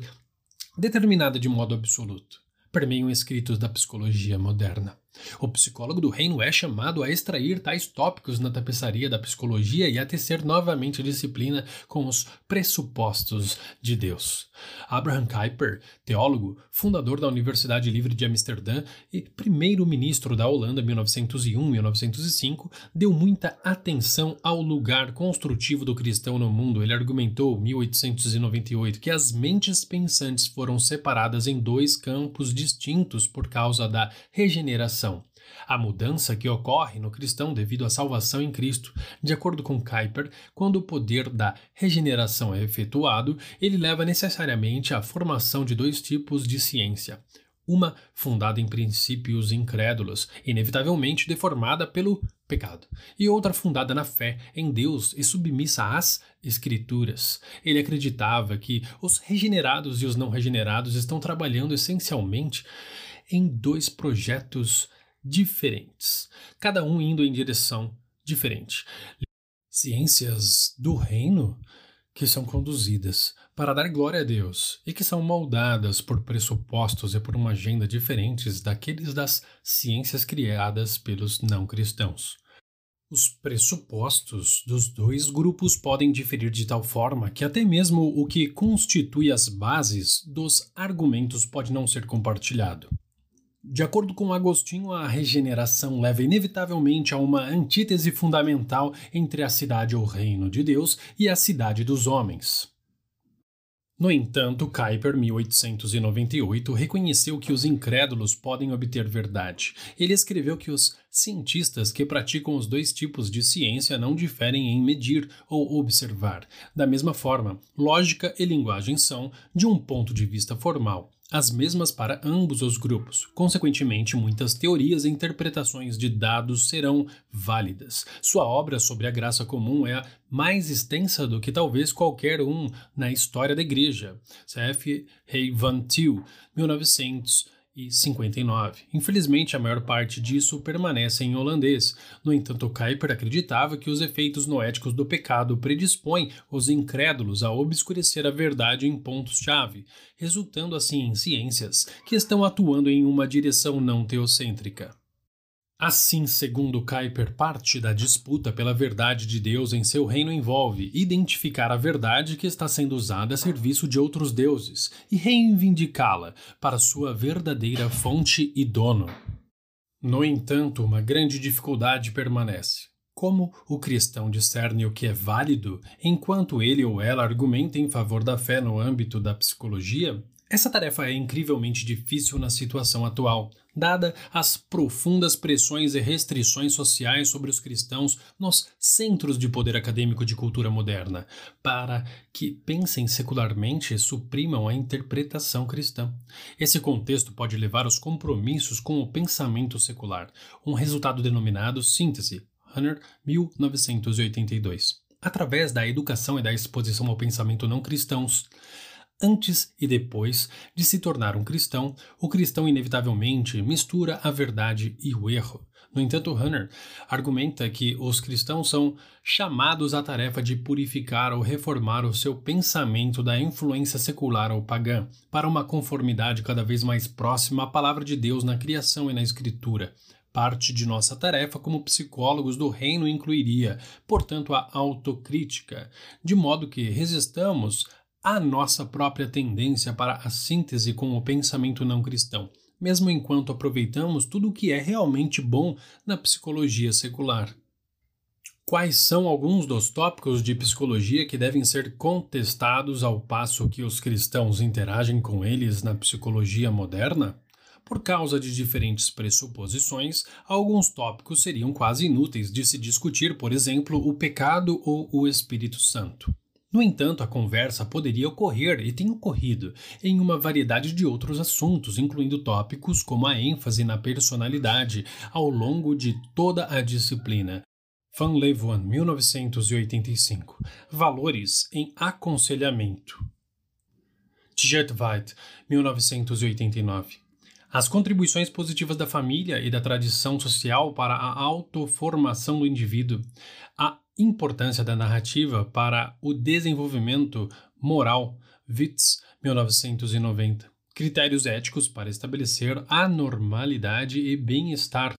determinada de modo absoluto. Permeiam escritos da psicologia moderna. O psicólogo do reino é chamado a extrair tais tópicos na tapeçaria da psicologia e a tecer novamente a disciplina com os pressupostos de Deus. Abraham Kuyper, teólogo, fundador da Universidade Livre de Amsterdã e primeiro-ministro da Holanda 1901-1905, deu muita atenção ao lugar construtivo do cristão no mundo. Ele argumentou, 1898, que as mentes pensantes foram separadas em dois campos distintos por causa da regeneração a mudança que ocorre no cristão devido à salvação em Cristo. De acordo com Kuyper, quando o poder da regeneração é efetuado, ele leva necessariamente à formação de dois tipos de ciência. Uma fundada em princípios incrédulos, inevitavelmente deformada pelo pecado, e outra fundada na fé em Deus e submissa às Escrituras. Ele acreditava que os regenerados e os não regenerados estão trabalhando essencialmente em dois projetos diferentes, cada um indo em direção diferente. Ciências do reino que são conduzidas para dar glória a Deus e que são moldadas por pressupostos e por uma agenda diferentes daqueles das ciências criadas pelos não cristãos. Os pressupostos dos dois grupos podem diferir de tal forma que até mesmo o que constitui as bases dos argumentos pode não ser compartilhado. De acordo com Agostinho, a regeneração leva inevitavelmente a uma antítese fundamental entre a cidade ou reino de Deus e a cidade dos homens. No entanto, Kuyper, 1898, reconheceu que os incrédulos podem obter verdade. Ele escreveu que os cientistas que praticam os dois tipos de ciência não diferem em medir ou observar. Da mesma forma, lógica e linguagem são, de um ponto de vista formal, as mesmas para ambos os grupos. Consequentemente, muitas teorias e interpretações de dados serão válidas. Sua obra sobre a graça comum é mais extensa do que talvez qualquer um na história da igreja. C.F. Hay Van Til, 1900 e 59. Infelizmente, a maior parte disso permanece em holandês. No entanto, Kuyper acreditava que os efeitos noéticos do pecado predispõem os incrédulos a obscurecer a verdade em pontos-chave, resultando assim em ciências que estão atuando em uma direção não teocêntrica. Assim, segundo Kuyper, parte da disputa pela verdade de Deus em seu reino envolve identificar a verdade que está sendo usada a serviço de outros deuses e reivindicá-la para sua verdadeira fonte e dono. No entanto, uma grande dificuldade permanece. Como o cristão discerne o que é válido enquanto ele ou ela argumenta em favor da fé no âmbito da psicologia? Essa tarefa é incrivelmente difícil na situação atual, dada as profundas pressões e restrições sociais sobre os cristãos nos centros de poder acadêmico de cultura moderna, para que pensem secularmente e suprimam a interpretação cristã. Esse contexto pode levar aos compromissos com o pensamento secular, um resultado denominado síntese, Hunter, 1982, através da educação e da exposição ao pensamento não cristãos. Antes e depois de se tornar um cristão, o cristão inevitavelmente mistura a verdade e o erro. No entanto, Hunter argumenta que os cristãos são chamados à tarefa de purificar ou reformar o seu pensamento da influência secular ou pagã, para uma conformidade cada vez mais próxima à palavra de Deus na criação e na escritura. Parte de nossa tarefa como psicólogos do reino incluiria, portanto, a autocrítica, de modo que resistamos à nossa própria tendência para a síntese com o pensamento não cristão, mesmo enquanto aproveitamos tudo o que é realmente bom na psicologia secular. Quais são alguns dos tópicos de psicologia que devem ser contestados ao passo que os cristãos interagem com eles na psicologia moderna? Por causa de diferentes pressuposições, alguns tópicos seriam quase inúteis de se discutir, por exemplo, o pecado ou o Espírito Santo. No entanto, a conversa poderia ocorrer e tem ocorrido em uma variedade de outros assuntos, incluindo tópicos como a ênfase na personalidade ao longo de toda a disciplina. Van Leeuwen, 1985. Valores em aconselhamento. Tjet White, 1989. As contribuições positivas da família e da tradição social para a autoformação do indivíduo, a importância da narrativa para o desenvolvimento moral, Witz, 1990. Critérios éticos para estabelecer a normalidade e bem-estar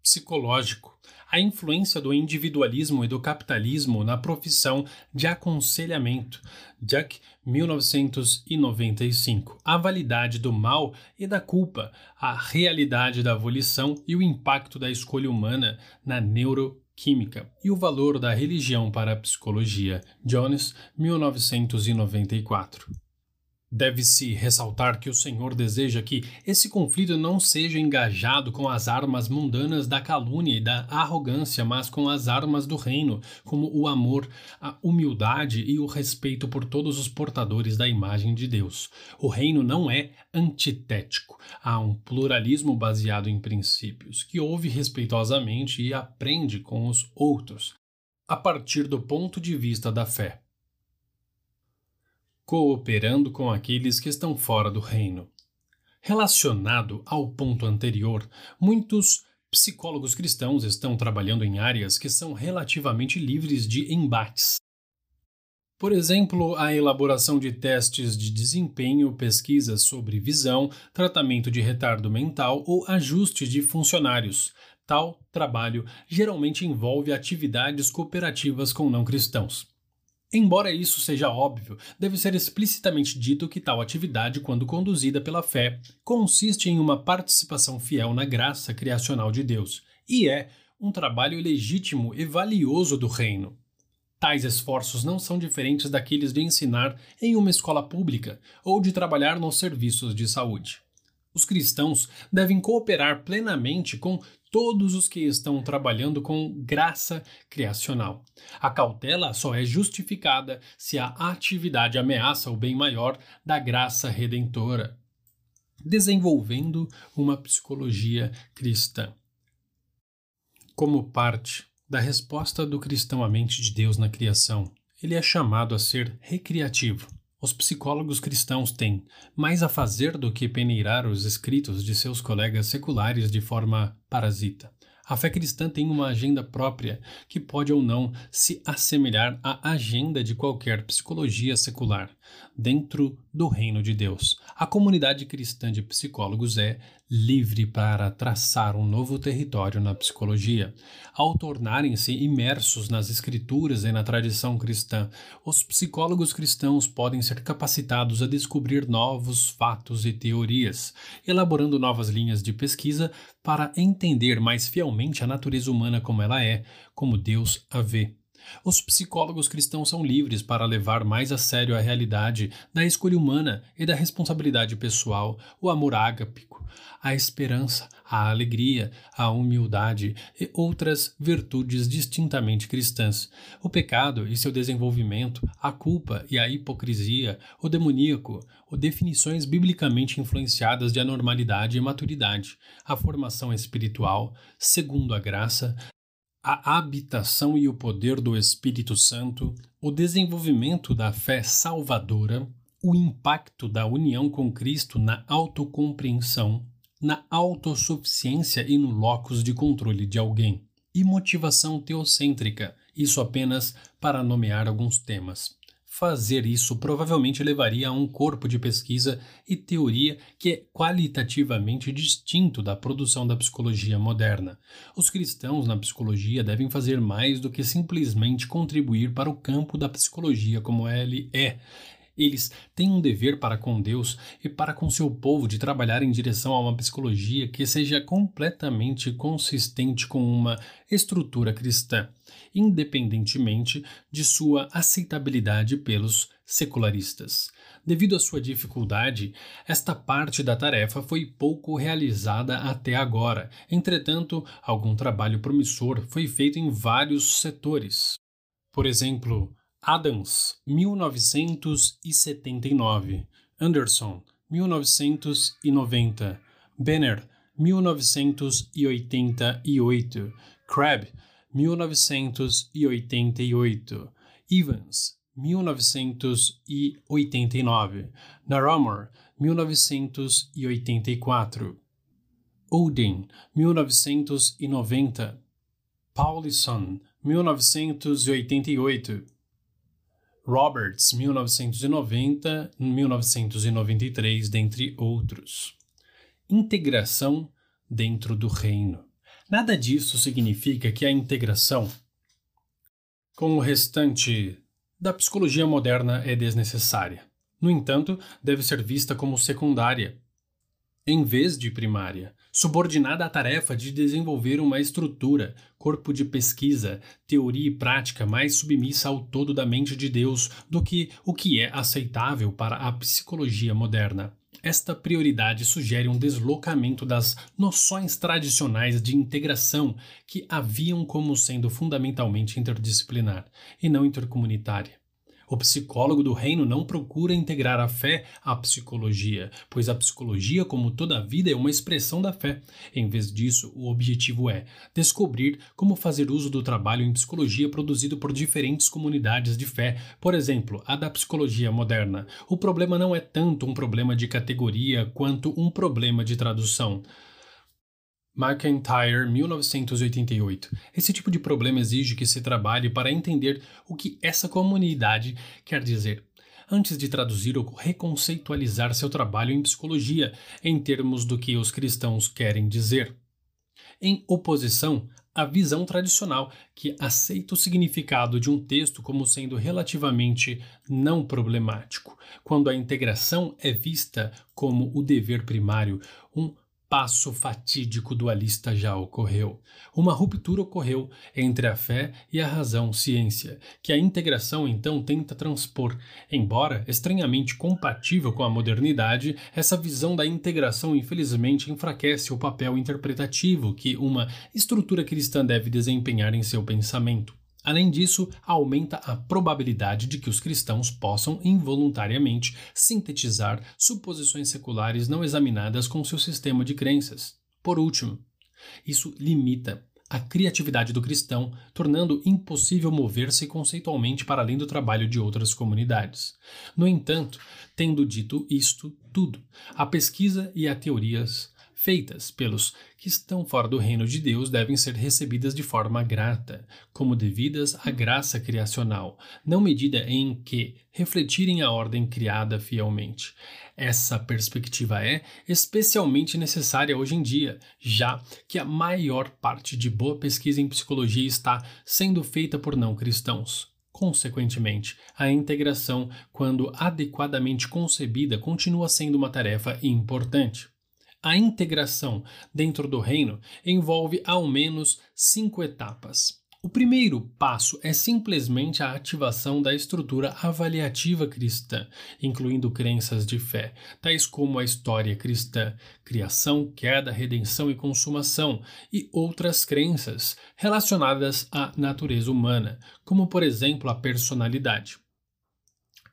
psicológico, a influência do individualismo e do capitalismo na profissão de aconselhamento, Jack 1995, a validade do mal e da culpa, a realidade da abolição e o impacto da escolha humana na neuroquímica e o valor da religião para a psicologia, Jones 1994. Deve-se ressaltar que o Senhor deseja que esse conflito não seja engajado com as armas mundanas da calúnia e da arrogância, mas com as armas do reino, como o amor, a humildade e o respeito por todos os portadores da imagem de Deus. O reino não é antitético. Há um pluralismo baseado em princípios, que ouve respeitosamente e aprende com os outros, a partir do ponto de vista da fé cooperando com aqueles que estão fora do reino. Relacionado ao ponto anterior, muitos psicólogos cristãos estão trabalhando em áreas que são relativamente livres de embates. Por exemplo, a elaboração de testes de desempenho, pesquisas sobre visão, tratamento de retardo mental ou ajuste de funcionários. Tal trabalho geralmente envolve atividades cooperativas com não cristãos. Embora isso seja óbvio, deve ser explicitamente dito que tal atividade, quando conduzida pela fé, consiste em uma participação fiel na graça criacional de Deus e é um trabalho legítimo e valioso do reino. Tais esforços não são diferentes daqueles de ensinar em uma escola pública ou de trabalhar nos serviços de saúde. Os cristãos devem cooperar plenamente com todos os que estão trabalhando com graça criacional. A cautela só é justificada se a atividade ameaça o bem maior da graça redentora. Desenvolvendo uma psicologia cristã. Como parte da resposta do cristão à mente de Deus na criação, ele é chamado a ser recreativo os psicólogos cristãos têm mais a fazer do que peneirar os escritos de seus colegas seculares de forma parasita. A fé cristã tem uma agenda própria que pode ou não se assemelhar à agenda de qualquer psicologia secular dentro do reino de Deus. A comunidade cristã de psicólogos é livre para traçar um novo território na psicologia. Ao tornarem-se imersos nas escrituras e na tradição cristã, os psicólogos cristãos podem ser capacitados a descobrir novos fatos e teorias, elaborando novas linhas de pesquisa para entender mais fielmente a natureza humana como ela é, como Deus a vê. Os psicólogos cristãos são livres para levar mais a sério a realidade da escolha humana e da responsabilidade pessoal, o amor ágapico, a esperança, a alegria, a humildade e outras virtudes distintamente cristãs, o pecado e seu desenvolvimento, a culpa e a hipocrisia, o demoníaco, ou definições biblicamente influenciadas de anormalidade e maturidade, a formação espiritual, segundo a graça, a habitação e o poder do Espírito Santo, o desenvolvimento da fé salvadora, o impacto da união com Cristo na autocompreensão, na autossuficiência e no locus de controle de alguém, e motivação teocêntrica, isso apenas para nomear alguns temas. Fazer isso provavelmente levaria a um corpo de pesquisa e teoria que é qualitativamente distinto da produção da psicologia moderna. Os cristãos na psicologia devem fazer mais do que simplesmente contribuir para o campo da psicologia como ele é. Eles têm um dever para com Deus e para com seu povo de trabalhar em direção a uma psicologia que seja completamente consistente com uma estrutura cristã independentemente de sua aceitabilidade pelos secularistas. Devido à sua dificuldade, esta parte da tarefa foi pouco realizada até agora. Entretanto, algum trabalho promissor foi feito em vários setores. Por exemplo, Adams, 1979, Anderson, 1990, Benner, 1988, Crabb, 1988, Evans, 1989, Naramore, 1984, Odin, 1990, Paulison, 1988, Roberts, 1990, 1993, dentre outros. Integração dentro do reino. Nada disso significa que a integração com o restante da psicologia moderna é desnecessária. No entanto, deve ser vista como secundária, em vez de primária, subordinada à tarefa de desenvolver uma estrutura, corpo de pesquisa, teoria e prática mais submissa ao todo da mente de Deus do que o que é aceitável para a psicologia moderna. Esta prioridade sugere um deslocamento das noções tradicionais de integração que haviam como sendo fundamentalmente interdisciplinar e não intercomunitária. O psicólogo do reino não procura integrar a fé à psicologia, pois a psicologia, como toda a vida, é uma expressão da fé. Em vez disso, o objetivo é descobrir como fazer uso do trabalho em psicologia produzido por diferentes comunidades de fé, por exemplo, a da psicologia moderna. O problema não é tanto um problema de categoria quanto um problema de tradução. McIntyre, 1988. Esse tipo de problema exige que se trabalhe para entender o que essa comunidade quer dizer, antes de traduzir ou reconceitualizar seu trabalho em psicologia em termos do que os cristãos querem dizer. Em oposição à visão tradicional, que aceita o significado de um texto como sendo relativamente não problemático, quando a integração é vista como o dever primário, um passo fatídico dualista já ocorreu. Uma ruptura ocorreu entre a fé e a razão ciência, que a integração então tenta transpor. Embora estranhamente compatível com a modernidade, essa visão da integração infelizmente enfraquece o papel interpretativo que uma estrutura cristã deve desempenhar em seu pensamento. Além disso, aumenta a probabilidade de que os cristãos possam involuntariamente sintetizar suposições seculares não examinadas com seu sistema de crenças. Por último, isso limita a criatividade do cristão, tornando impossível mover-se conceitualmente para além do trabalho de outras comunidades. No entanto, tendo dito isto tudo, a pesquisa e a teorias feitas pelos que estão fora do reino de Deus devem ser recebidas de forma grata, como devidas à graça criacional, não medida em que refletirem a ordem criada fielmente. Essa perspectiva é especialmente necessária hoje em dia, já que a maior parte de boa pesquisa em psicologia está sendo feita por não cristãos. Consequentemente, a integração, quando adequadamente concebida, continua sendo uma tarefa importante. A integração dentro do reino envolve ao menos cinco etapas. O primeiro passo é simplesmente a ativação da estrutura avaliativa cristã, incluindo crenças de fé, tais como a história cristã, criação, queda, redenção e consumação, e outras crenças relacionadas à natureza humana, como por exemplo a personalidade.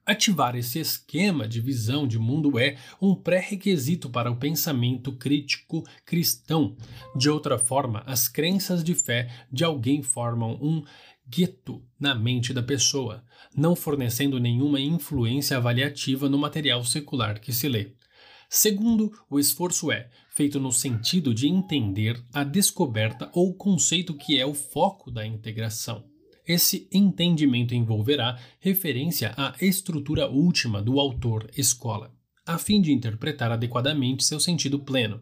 Ativar esse esquema de visão de mundo é um pré-requisito para o pensamento crítico cristão. De outra forma, as crenças de fé de alguém formam um gueto na mente da pessoa, não fornecendo nenhuma influência avaliativa no material secular que se lê. Segundo, o esforço é feito no sentido de entender a descoberta ou conceito que é o foco da integração. Esse entendimento envolverá referência à estrutura última do autor-escola, a fim de interpretar adequadamente seu sentido pleno.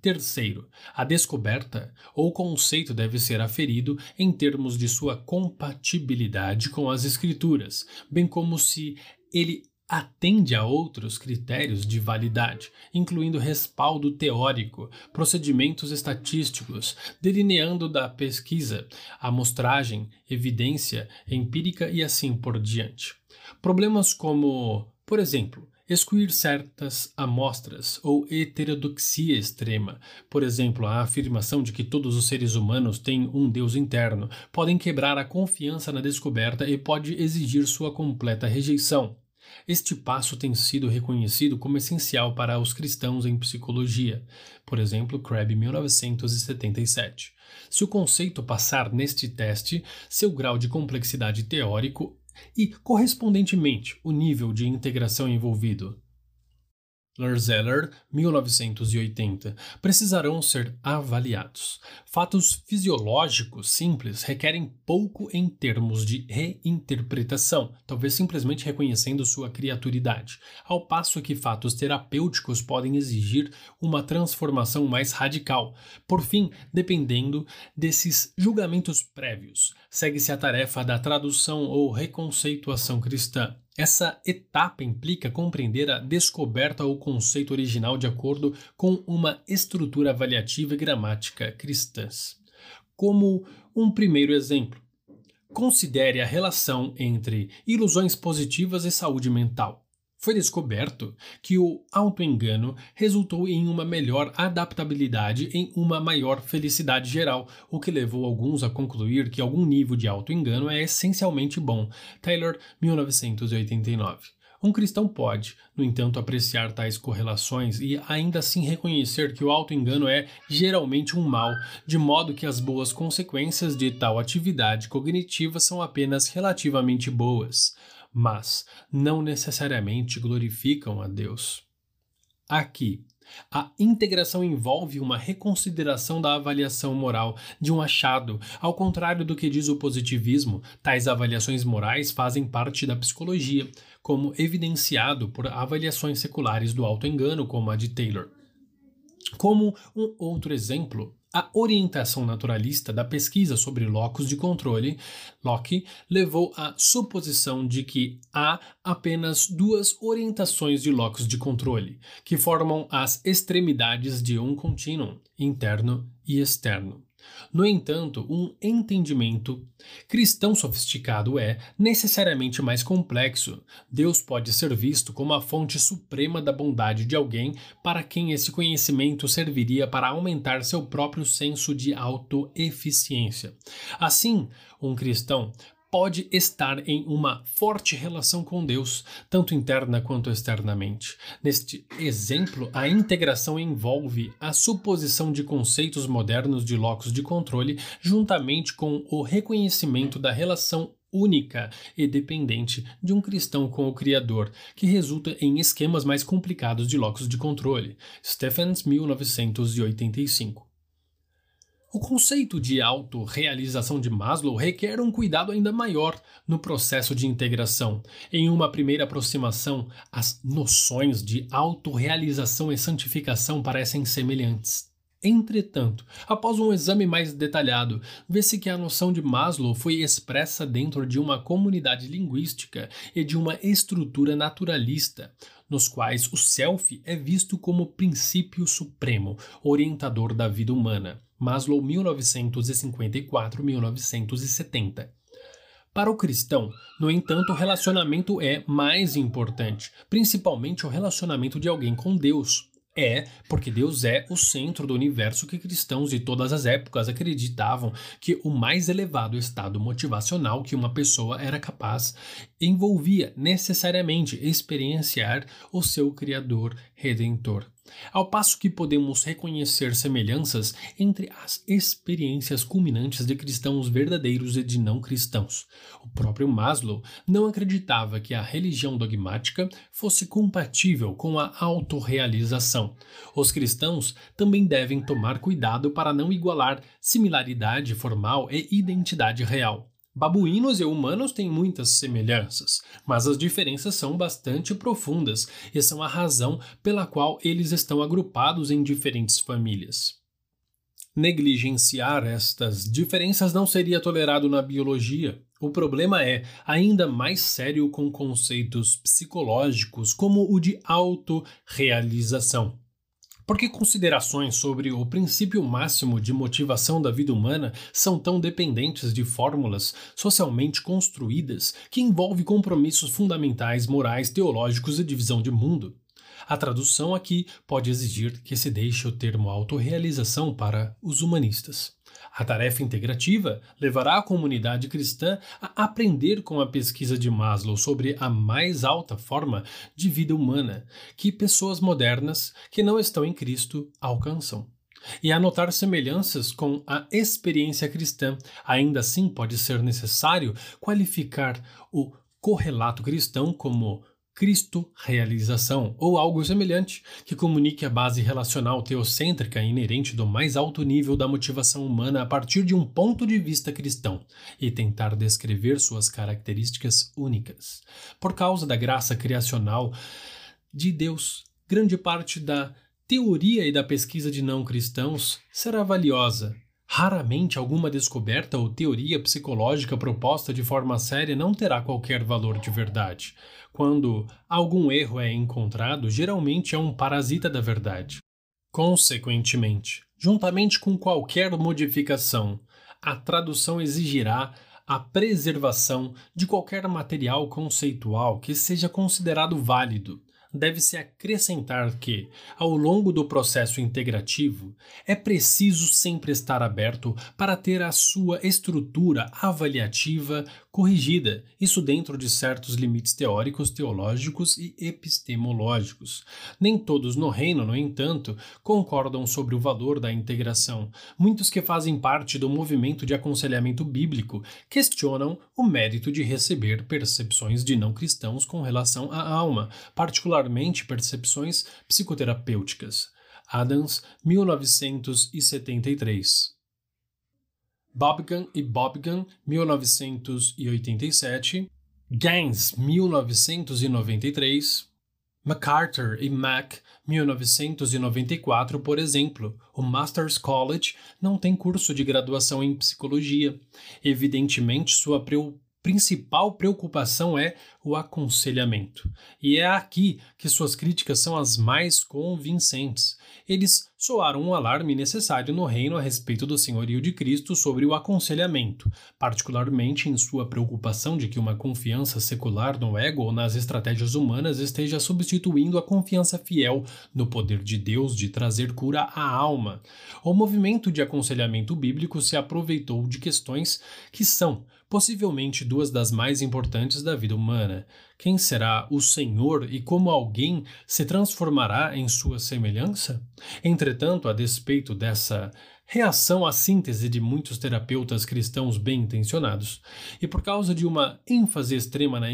Terceiro, a descoberta ou conceito deve ser aferido em termos de sua compatibilidade com as escrituras, bem como se ele atende a outros critérios de validade, incluindo respaldo teórico, procedimentos estatísticos, delineando da pesquisa, amostragem, evidência empírica e assim por diante. Problemas como, por exemplo, excluir certas amostras ou heterodoxia extrema, por exemplo, a afirmação de que todos os seres humanos têm um Deus interno, podem quebrar a confiança na descoberta e pode exigir sua completa rejeição. Este passo tem sido reconhecido como essencial para os cristãos em psicologia, por exemplo, Crabb 1977. Se o conceito passar neste teste, seu grau de complexidade teórico e, correspondentemente, o nível de integração envolvido Lerzeller, 1980, precisarão ser avaliados. Fatos fisiológicos simples requerem pouco em termos de reinterpretação, talvez simplesmente reconhecendo sua criaturidade, ao passo que fatos terapêuticos podem exigir uma transformação mais radical. Por fim, dependendo desses julgamentos prévios, segue-se a tarefa da tradução ou reconceituação cristã. Essa etapa implica compreender a descoberta ou conceito original de acordo com uma estrutura avaliativa e gramática cristãs. Como um primeiro exemplo, considere a relação entre ilusões positivas e saúde mental. Foi descoberto que o autoengano resultou em uma melhor adaptabilidade em uma maior felicidade geral, o que levou alguns a concluir que algum nível de autoengano é essencialmente bom. Taylor, 1989. Um cristão pode, no entanto, apreciar tais correlações e ainda assim reconhecer que o autoengano é geralmente um mal, de modo que as boas consequências de tal atividade cognitiva são apenas relativamente boas mas não necessariamente glorificam a Deus. Aqui, a integração envolve uma reconsideração da avaliação moral de um achado, ao contrário do que diz o positivismo, tais avaliações morais fazem parte da psicologia, como evidenciado por avaliações seculares do autoengano, como a de Taylor. Como um outro exemplo, a orientação naturalista da pesquisa sobre locus de controle, Locke, levou à suposição de que há apenas duas orientações de locus de controle, que formam as extremidades de um contínuo, interno e externo. No entanto, um entendimento cristão sofisticado é necessariamente mais complexo. Deus pode ser visto como a fonte suprema da bondade de alguém para quem esse conhecimento serviria para aumentar seu próprio senso de autoeficiência. Assim, um cristão pode estar em uma forte relação com Deus, tanto interna quanto externamente. Neste exemplo, a integração envolve a suposição de conceitos modernos de locus de controle, juntamente com o reconhecimento da relação única e dependente de um cristão com o Criador, que resulta em esquemas mais complicados de locus de controle. Stephens, 1985. O conceito de autorrealização de Maslow requer um cuidado ainda maior no processo de integração. Em uma primeira aproximação, as noções de autorrealização e santificação parecem semelhantes. Entretanto, após um exame mais detalhado, vê-se que a noção de Maslow foi expressa dentro de uma comunidade linguística e de uma estrutura naturalista, nos quais o self é visto como princípio supremo, orientador da vida humana. Maslow 1954-1970. Para o cristão, no entanto, o relacionamento é mais importante, principalmente o relacionamento de alguém com Deus. É, porque Deus é o centro do universo que cristãos de todas as épocas acreditavam que o mais elevado estado motivacional que uma pessoa era capaz envolvia necessariamente experienciar o seu Criador Redentor. Ao passo que podemos reconhecer semelhanças entre as experiências culminantes de cristãos verdadeiros e de não cristãos. O próprio Maslow não acreditava que a religião dogmática fosse compatível com a autorrealização. Os cristãos também devem tomar cuidado para não igualar similaridade formal e identidade real. Babuínos e humanos têm muitas semelhanças, mas as diferenças são bastante profundas e são a razão pela qual eles estão agrupados em diferentes famílias. Negligenciar estas diferenças não seria tolerado na biologia. O problema é ainda mais sério com conceitos psicológicos como o de autorrealização. Porque considerações sobre o princípio máximo de motivação da vida humana são tão dependentes de fórmulas socialmente construídas que envolve compromissos fundamentais, morais, teológicos e de visão de mundo. A tradução aqui pode exigir que se deixe o termo autorrealização para os humanistas. A tarefa integrativa levará a comunidade cristã a aprender com a pesquisa de Maslow sobre a mais alta forma de vida humana que pessoas modernas que não estão em Cristo alcançam. E a notar semelhanças com a experiência cristã. Ainda assim, pode ser necessário qualificar o correlato cristão como Cristo realização ou algo semelhante que comunique a base relacional teocêntrica inerente do mais alto nível da motivação humana a partir de um ponto de vista cristão e tentar descrever suas características únicas. Por causa da graça criacional de Deus, grande parte da teoria e da pesquisa de não cristãos será valiosa Raramente alguma descoberta ou teoria psicológica proposta de forma séria não terá qualquer valor de verdade. Quando algum erro é encontrado, geralmente é um parasita da verdade. Consequentemente, juntamente com qualquer modificação, a tradução exigirá a preservação de qualquer material conceitual que seja considerado válido, deve-se acrescentar que, ao longo do processo integrativo, é preciso sempre estar aberto para ter a sua estrutura avaliativa corrigida, isso dentro de certos limites teóricos, teológicos e epistemológicos. Nem todos no reino, no entanto, concordam sobre o valor da integração. Muitos que fazem parte do movimento de aconselhamento bíblico questionam o mérito de receber percepções de não cristãos com relação à alma, particularmente percepções psicoterapêuticas. Adams, 1973 Bobgan e Bobgan, 1987, Gaines, 1993, MacArthur e Mack, 1994, por exemplo. O Masters College não tem curso de graduação em psicologia. Evidentemente, sua principal preocupação é o aconselhamento. E é aqui que suas críticas são as mais convincentes. Eles soaram um alarme necessário no reino a respeito do senhorio de Cristo sobre o aconselhamento, particularmente em sua preocupação de que uma confiança secular no ego ou nas estratégias humanas esteja substituindo a confiança fiel no poder de Deus de trazer cura à alma. O movimento de aconselhamento bíblico se aproveitou de questões que são possivelmente duas das mais importantes da vida humana. Quem será o Senhor e como alguém se transformará em sua semelhança? Entretanto, a despeito dessa reação à síntese de muitos terapeutas cristãos bem intencionados, e por causa de uma ênfase extrema na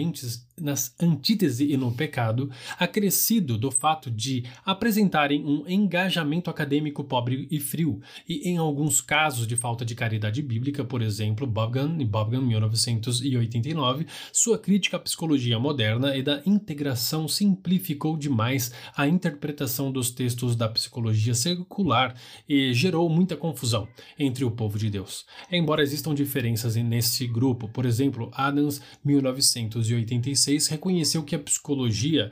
nas antítese e no pecado, acrescido do fato de apresentarem um engajamento acadêmico pobre e frio, e em alguns casos de falta de caridade bíblica, por exemplo, Bobgan e Bobgan 1989, sua crítica à psicologia moderna e da integração simplificou demais a interpretação dos textos da psicologia secular e gerou muita confusão entre o povo de Deus. Embora existam diferenças nesse grupo, por exemplo, Adams 1986 reconheceu que a psicologia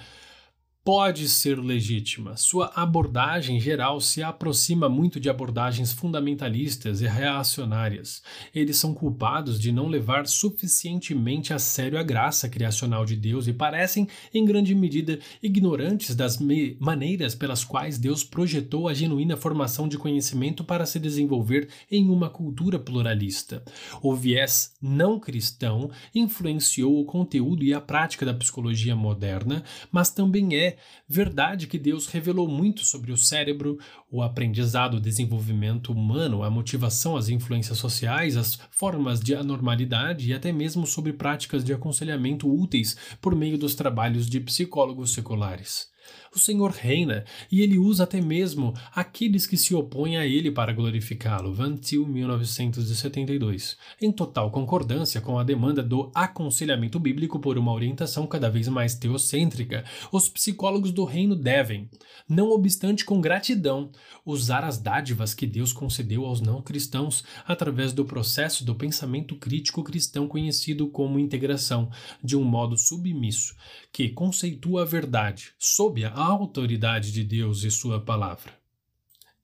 pode ser legítima. Sua abordagem geral se aproxima muito de abordagens fundamentalistas e reacionárias. Eles são culpados de não levar suficientemente a sério a graça criacional de Deus e parecem, em grande medida, ignorantes das maneiras pelas quais Deus projetou a genuína formação de conhecimento para se desenvolver em uma cultura pluralista. O viés não cristão influenciou o conteúdo e a prática da psicologia moderna, mas também é verdade que Deus revelou muito sobre o cérebro, o aprendizado, o desenvolvimento humano, a motivação, as influências sociais, as formas de anormalidade e até mesmo sobre práticas de aconselhamento úteis por meio dos trabalhos de psicólogos seculares. O Senhor reina e ele usa até mesmo aqueles que se opõem a ele para glorificá-lo. Van Til, 1972. Em total concordância com a demanda do aconselhamento bíblico por uma orientação cada vez mais teocêntrica, os psicólogos do reino devem, não obstante com gratidão, usar as dádivas que Deus concedeu aos não cristãos através do processo do pensamento crítico cristão conhecido como integração, de um modo submisso, que conceitua a verdade sob a autoridade de Deus e sua palavra.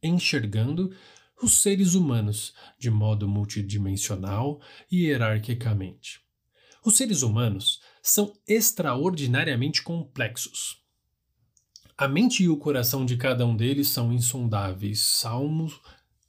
Enxergando os seres humanos de modo multidimensional e hierarquicamente. Os seres humanos são extraordinariamente complexos. A mente e o coração de cada um deles são insondáveis. Salmos,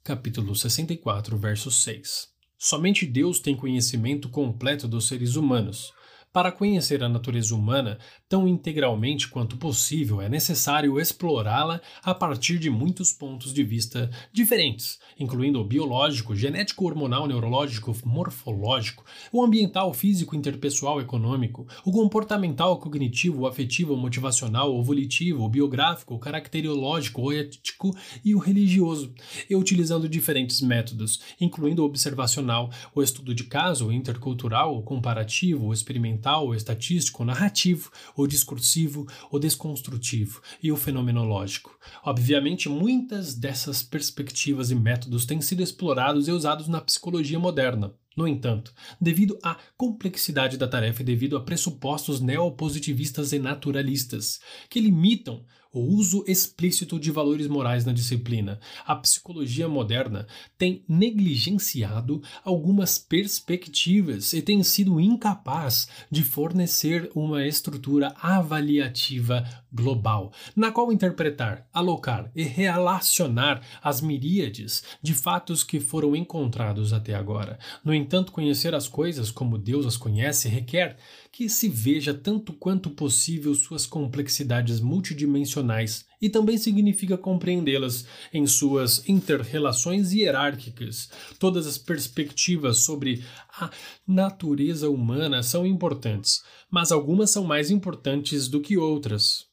capítulo 64, verso 6. Somente Deus tem conhecimento completo dos seres humanos. Para conhecer a natureza humana tão integralmente quanto possível, é necessário explorá-la a partir de muitos pontos de vista diferentes, incluindo o biológico, genético, hormonal, neurológico, morfológico, o ambiental, físico, interpessoal, econômico, o comportamental, cognitivo, afetivo, motivacional, o volitivo, o biográfico, o caracteriológico, o ético e o religioso, e utilizando diferentes métodos, incluindo o observacional, o estudo de caso, o intercultural, o comparativo, o experimental o estatístico, o narrativo, o discursivo, o desconstrutivo e o fenomenológico. Obviamente, muitas dessas perspectivas e métodos têm sido explorados e usados na psicologia moderna. No entanto, devido à complexidade da tarefa e devido a pressupostos neopositivistas e naturalistas, que limitam o uso explícito de valores morais na disciplina. A psicologia moderna tem negligenciado algumas perspectivas e tem sido incapaz de fornecer uma estrutura avaliativa global, na qual interpretar, alocar e relacionar as miríades de fatos que foram encontrados até agora. No entanto, conhecer as coisas como Deus as conhece requer que se veja tanto quanto possível suas complexidades multidimensionais e também significa compreendê-las em suas interrelações hierárquicas. Todas as perspectivas sobre a natureza humana são importantes, mas algumas são mais importantes do que outras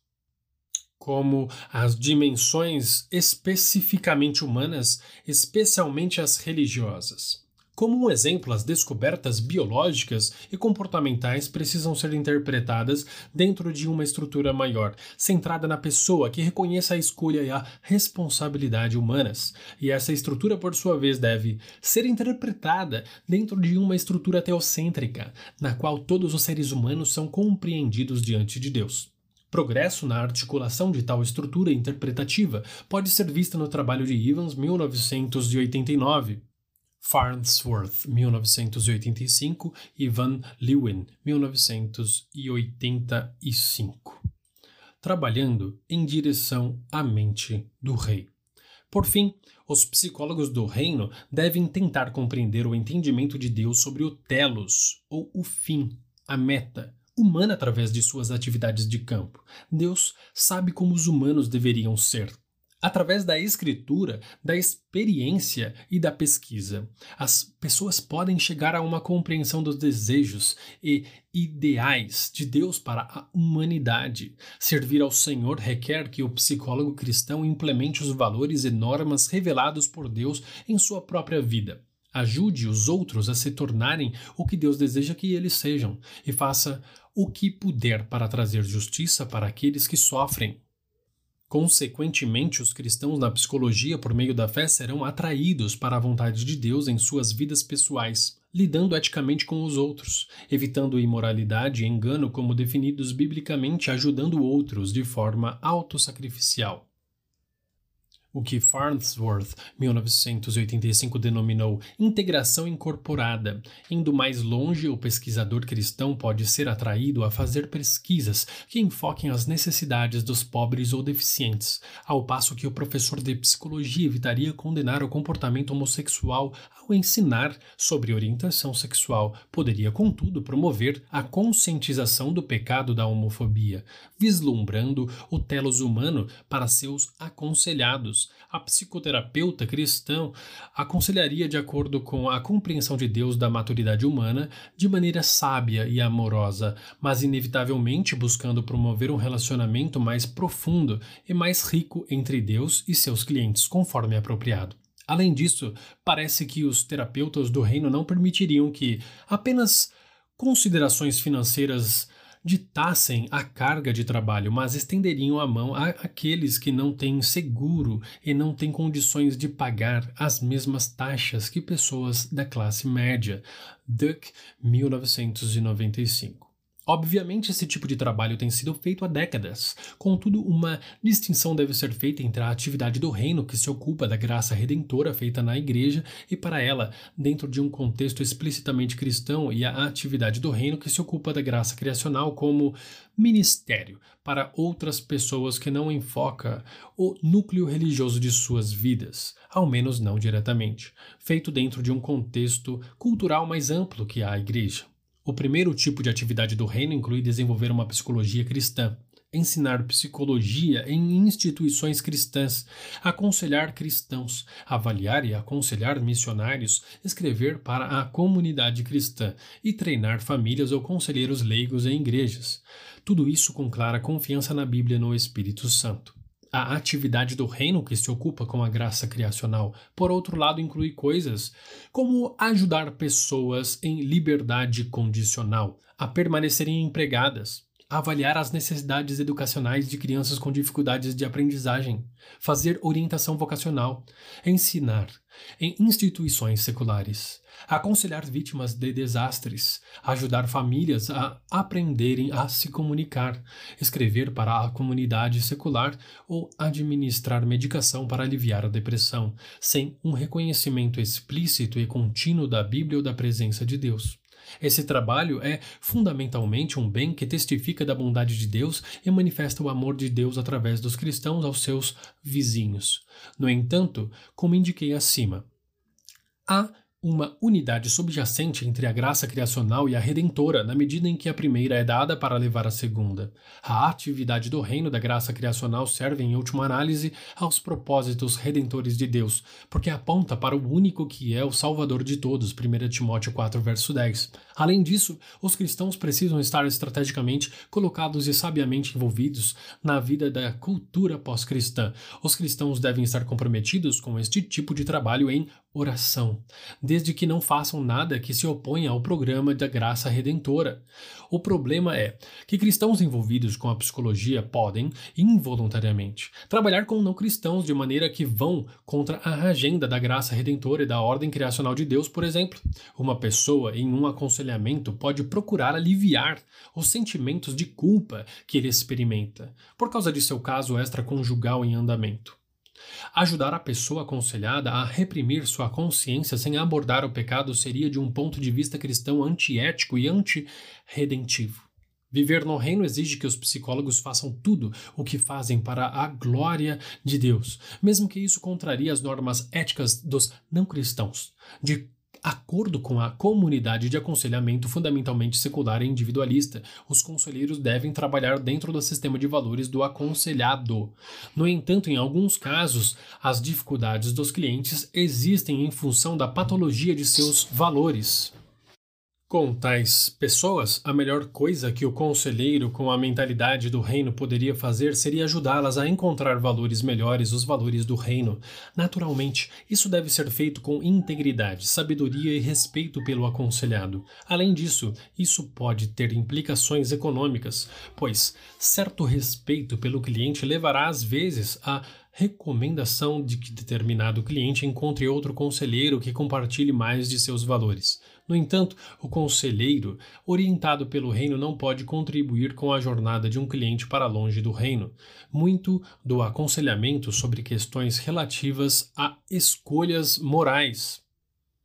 como as dimensões especificamente humanas, especialmente as religiosas. Como um exemplo, as descobertas biológicas e comportamentais precisam ser interpretadas dentro de uma estrutura maior, centrada na pessoa que reconheça a escolha e a responsabilidade humanas. E essa estrutura, por sua vez, deve ser interpretada dentro de uma estrutura teocêntrica, na qual todos os seres humanos são compreendidos diante de Deus. Progresso na articulação de tal estrutura interpretativa pode ser vista no trabalho de Evans, 1989, Farnsworth, 1985 e Van Leeuwen, 1985, trabalhando em direção à mente do rei. Por fim, os psicólogos do reino devem tentar compreender o entendimento de Deus sobre o telos, ou o fim, a meta, humana através de suas atividades de campo. Deus sabe como os humanos deveriam ser, através da escritura, da experiência e da pesquisa. As pessoas podem chegar a uma compreensão dos desejos e ideais de Deus para a humanidade. Servir ao Senhor requer que o psicólogo cristão implemente os valores e normas revelados por Deus em sua própria vida. Ajude os outros a se tornarem o que Deus deseja que eles sejam e faça o que puder para trazer justiça para aqueles que sofrem. Consequentemente, os cristãos na psicologia, por meio da fé, serão atraídos para a vontade de Deus em suas vidas pessoais, lidando eticamente com os outros, evitando imoralidade e engano como definidos biblicamente, ajudando outros de forma autossacrificial o que Farnsworth, 1985, denominou integração incorporada. Indo mais longe, o pesquisador cristão pode ser atraído a fazer pesquisas que enfoquem as necessidades dos pobres ou deficientes, ao passo que o professor de psicologia evitaria condenar o comportamento homossexual ao ensinar sobre orientação sexual. Poderia, contudo, promover a conscientização do pecado da homofobia, vislumbrando o telos humano para seus aconselhados a psicoterapeuta cristã aconselharia de acordo com a compreensão de Deus da maturidade humana, de maneira sábia e amorosa, mas inevitavelmente buscando promover um relacionamento mais profundo e mais rico entre Deus e seus clientes, conforme apropriado. Além disso, parece que os terapeutas do reino não permitiriam que apenas considerações financeiras ditassem a carga de trabalho, mas estenderiam a mão àqueles que não têm seguro e não têm condições de pagar as mesmas taxas que pessoas da classe média. Duck, 1995. Obviamente, esse tipo de trabalho tem sido feito há décadas. Contudo, uma distinção deve ser feita entre a atividade do reino, que se ocupa da graça redentora feita na igreja e para ela, dentro de um contexto explicitamente cristão, e a atividade do reino, que se ocupa da graça criacional como ministério para outras pessoas que não enfoca o núcleo religioso de suas vidas, ao menos não diretamente, feito dentro de um contexto cultural mais amplo que a igreja. O primeiro tipo de atividade do reino inclui desenvolver uma psicologia cristã, ensinar psicologia em instituições cristãs, aconselhar cristãos, avaliar e aconselhar missionários, escrever para a comunidade cristã e treinar famílias ou conselheiros leigos em igrejas. Tudo isso com clara confiança na Bíblia e no Espírito Santo. A atividade do reino que se ocupa com a graça criacional, por outro lado, inclui coisas como ajudar pessoas em liberdade condicional a permanecerem empregadas, avaliar as necessidades educacionais de crianças com dificuldades de aprendizagem, fazer orientação vocacional, ensinar em instituições seculares, aconselhar vítimas de desastres, ajudar famílias a aprenderem a se comunicar, escrever para a comunidade secular ou administrar medicação para aliviar a depressão, sem um reconhecimento explícito e contínuo da Bíblia ou da presença de Deus. Esse trabalho é fundamentalmente um bem que testifica da bondade de Deus e manifesta o amor de Deus através dos cristãos aos seus vizinhos. No entanto, como indiquei acima, há uma unidade subjacente entre a graça criacional e a redentora, na medida em que a primeira é dada para levar a segunda. A atividade do reino da graça criacional serve, em última análise, aos propósitos redentores de Deus, porque aponta para o único que é o Salvador de todos, 1 Timóteo 4, verso 10. Além disso, os cristãos precisam estar estrategicamente colocados e sabiamente envolvidos na vida da cultura pós-cristã. Os cristãos devem estar comprometidos com este tipo de trabalho em oração, desde que não façam nada que se oponha ao programa da graça redentora. O problema é que cristãos envolvidos com a psicologia podem, involuntariamente, trabalhar com não cristãos de maneira que vão contra a agenda da graça redentora e da ordem criacional de Deus, por exemplo. Uma pessoa em um aconselhamento pode procurar aliviar os sentimentos de culpa que ele experimenta, por causa de seu caso extraconjugal em andamento. Ajudar a pessoa aconselhada a reprimir sua consciência sem abordar o pecado seria, de um ponto de vista cristão, antiético e antirredentivo. Viver no reino exige que os psicólogos façam tudo o que fazem para a glória de Deus, mesmo que isso contraria as normas éticas dos não cristãos, de acordo com a comunidade de aconselhamento fundamentalmente secular e individualista, os conselheiros devem trabalhar dentro do sistema de valores do aconselhado. No entanto, em alguns casos, as dificuldades dos clientes existem em função da patologia de seus valores. Com tais pessoas, a melhor coisa que o conselheiro com a mentalidade do reino poderia fazer seria ajudá-las a encontrar valores melhores, os valores do reino. Naturalmente, isso deve ser feito com integridade, sabedoria e respeito pelo aconselhado. Além disso, isso pode ter implicações econômicas, pois certo respeito pelo cliente levará às vezes a recomendação de que determinado cliente encontre outro conselheiro que compartilhe mais de seus valores. No entanto, o conselheiro, orientado pelo reino, não pode contribuir com a jornada de um cliente para longe do reino. Muito do aconselhamento sobre questões relativas a escolhas morais,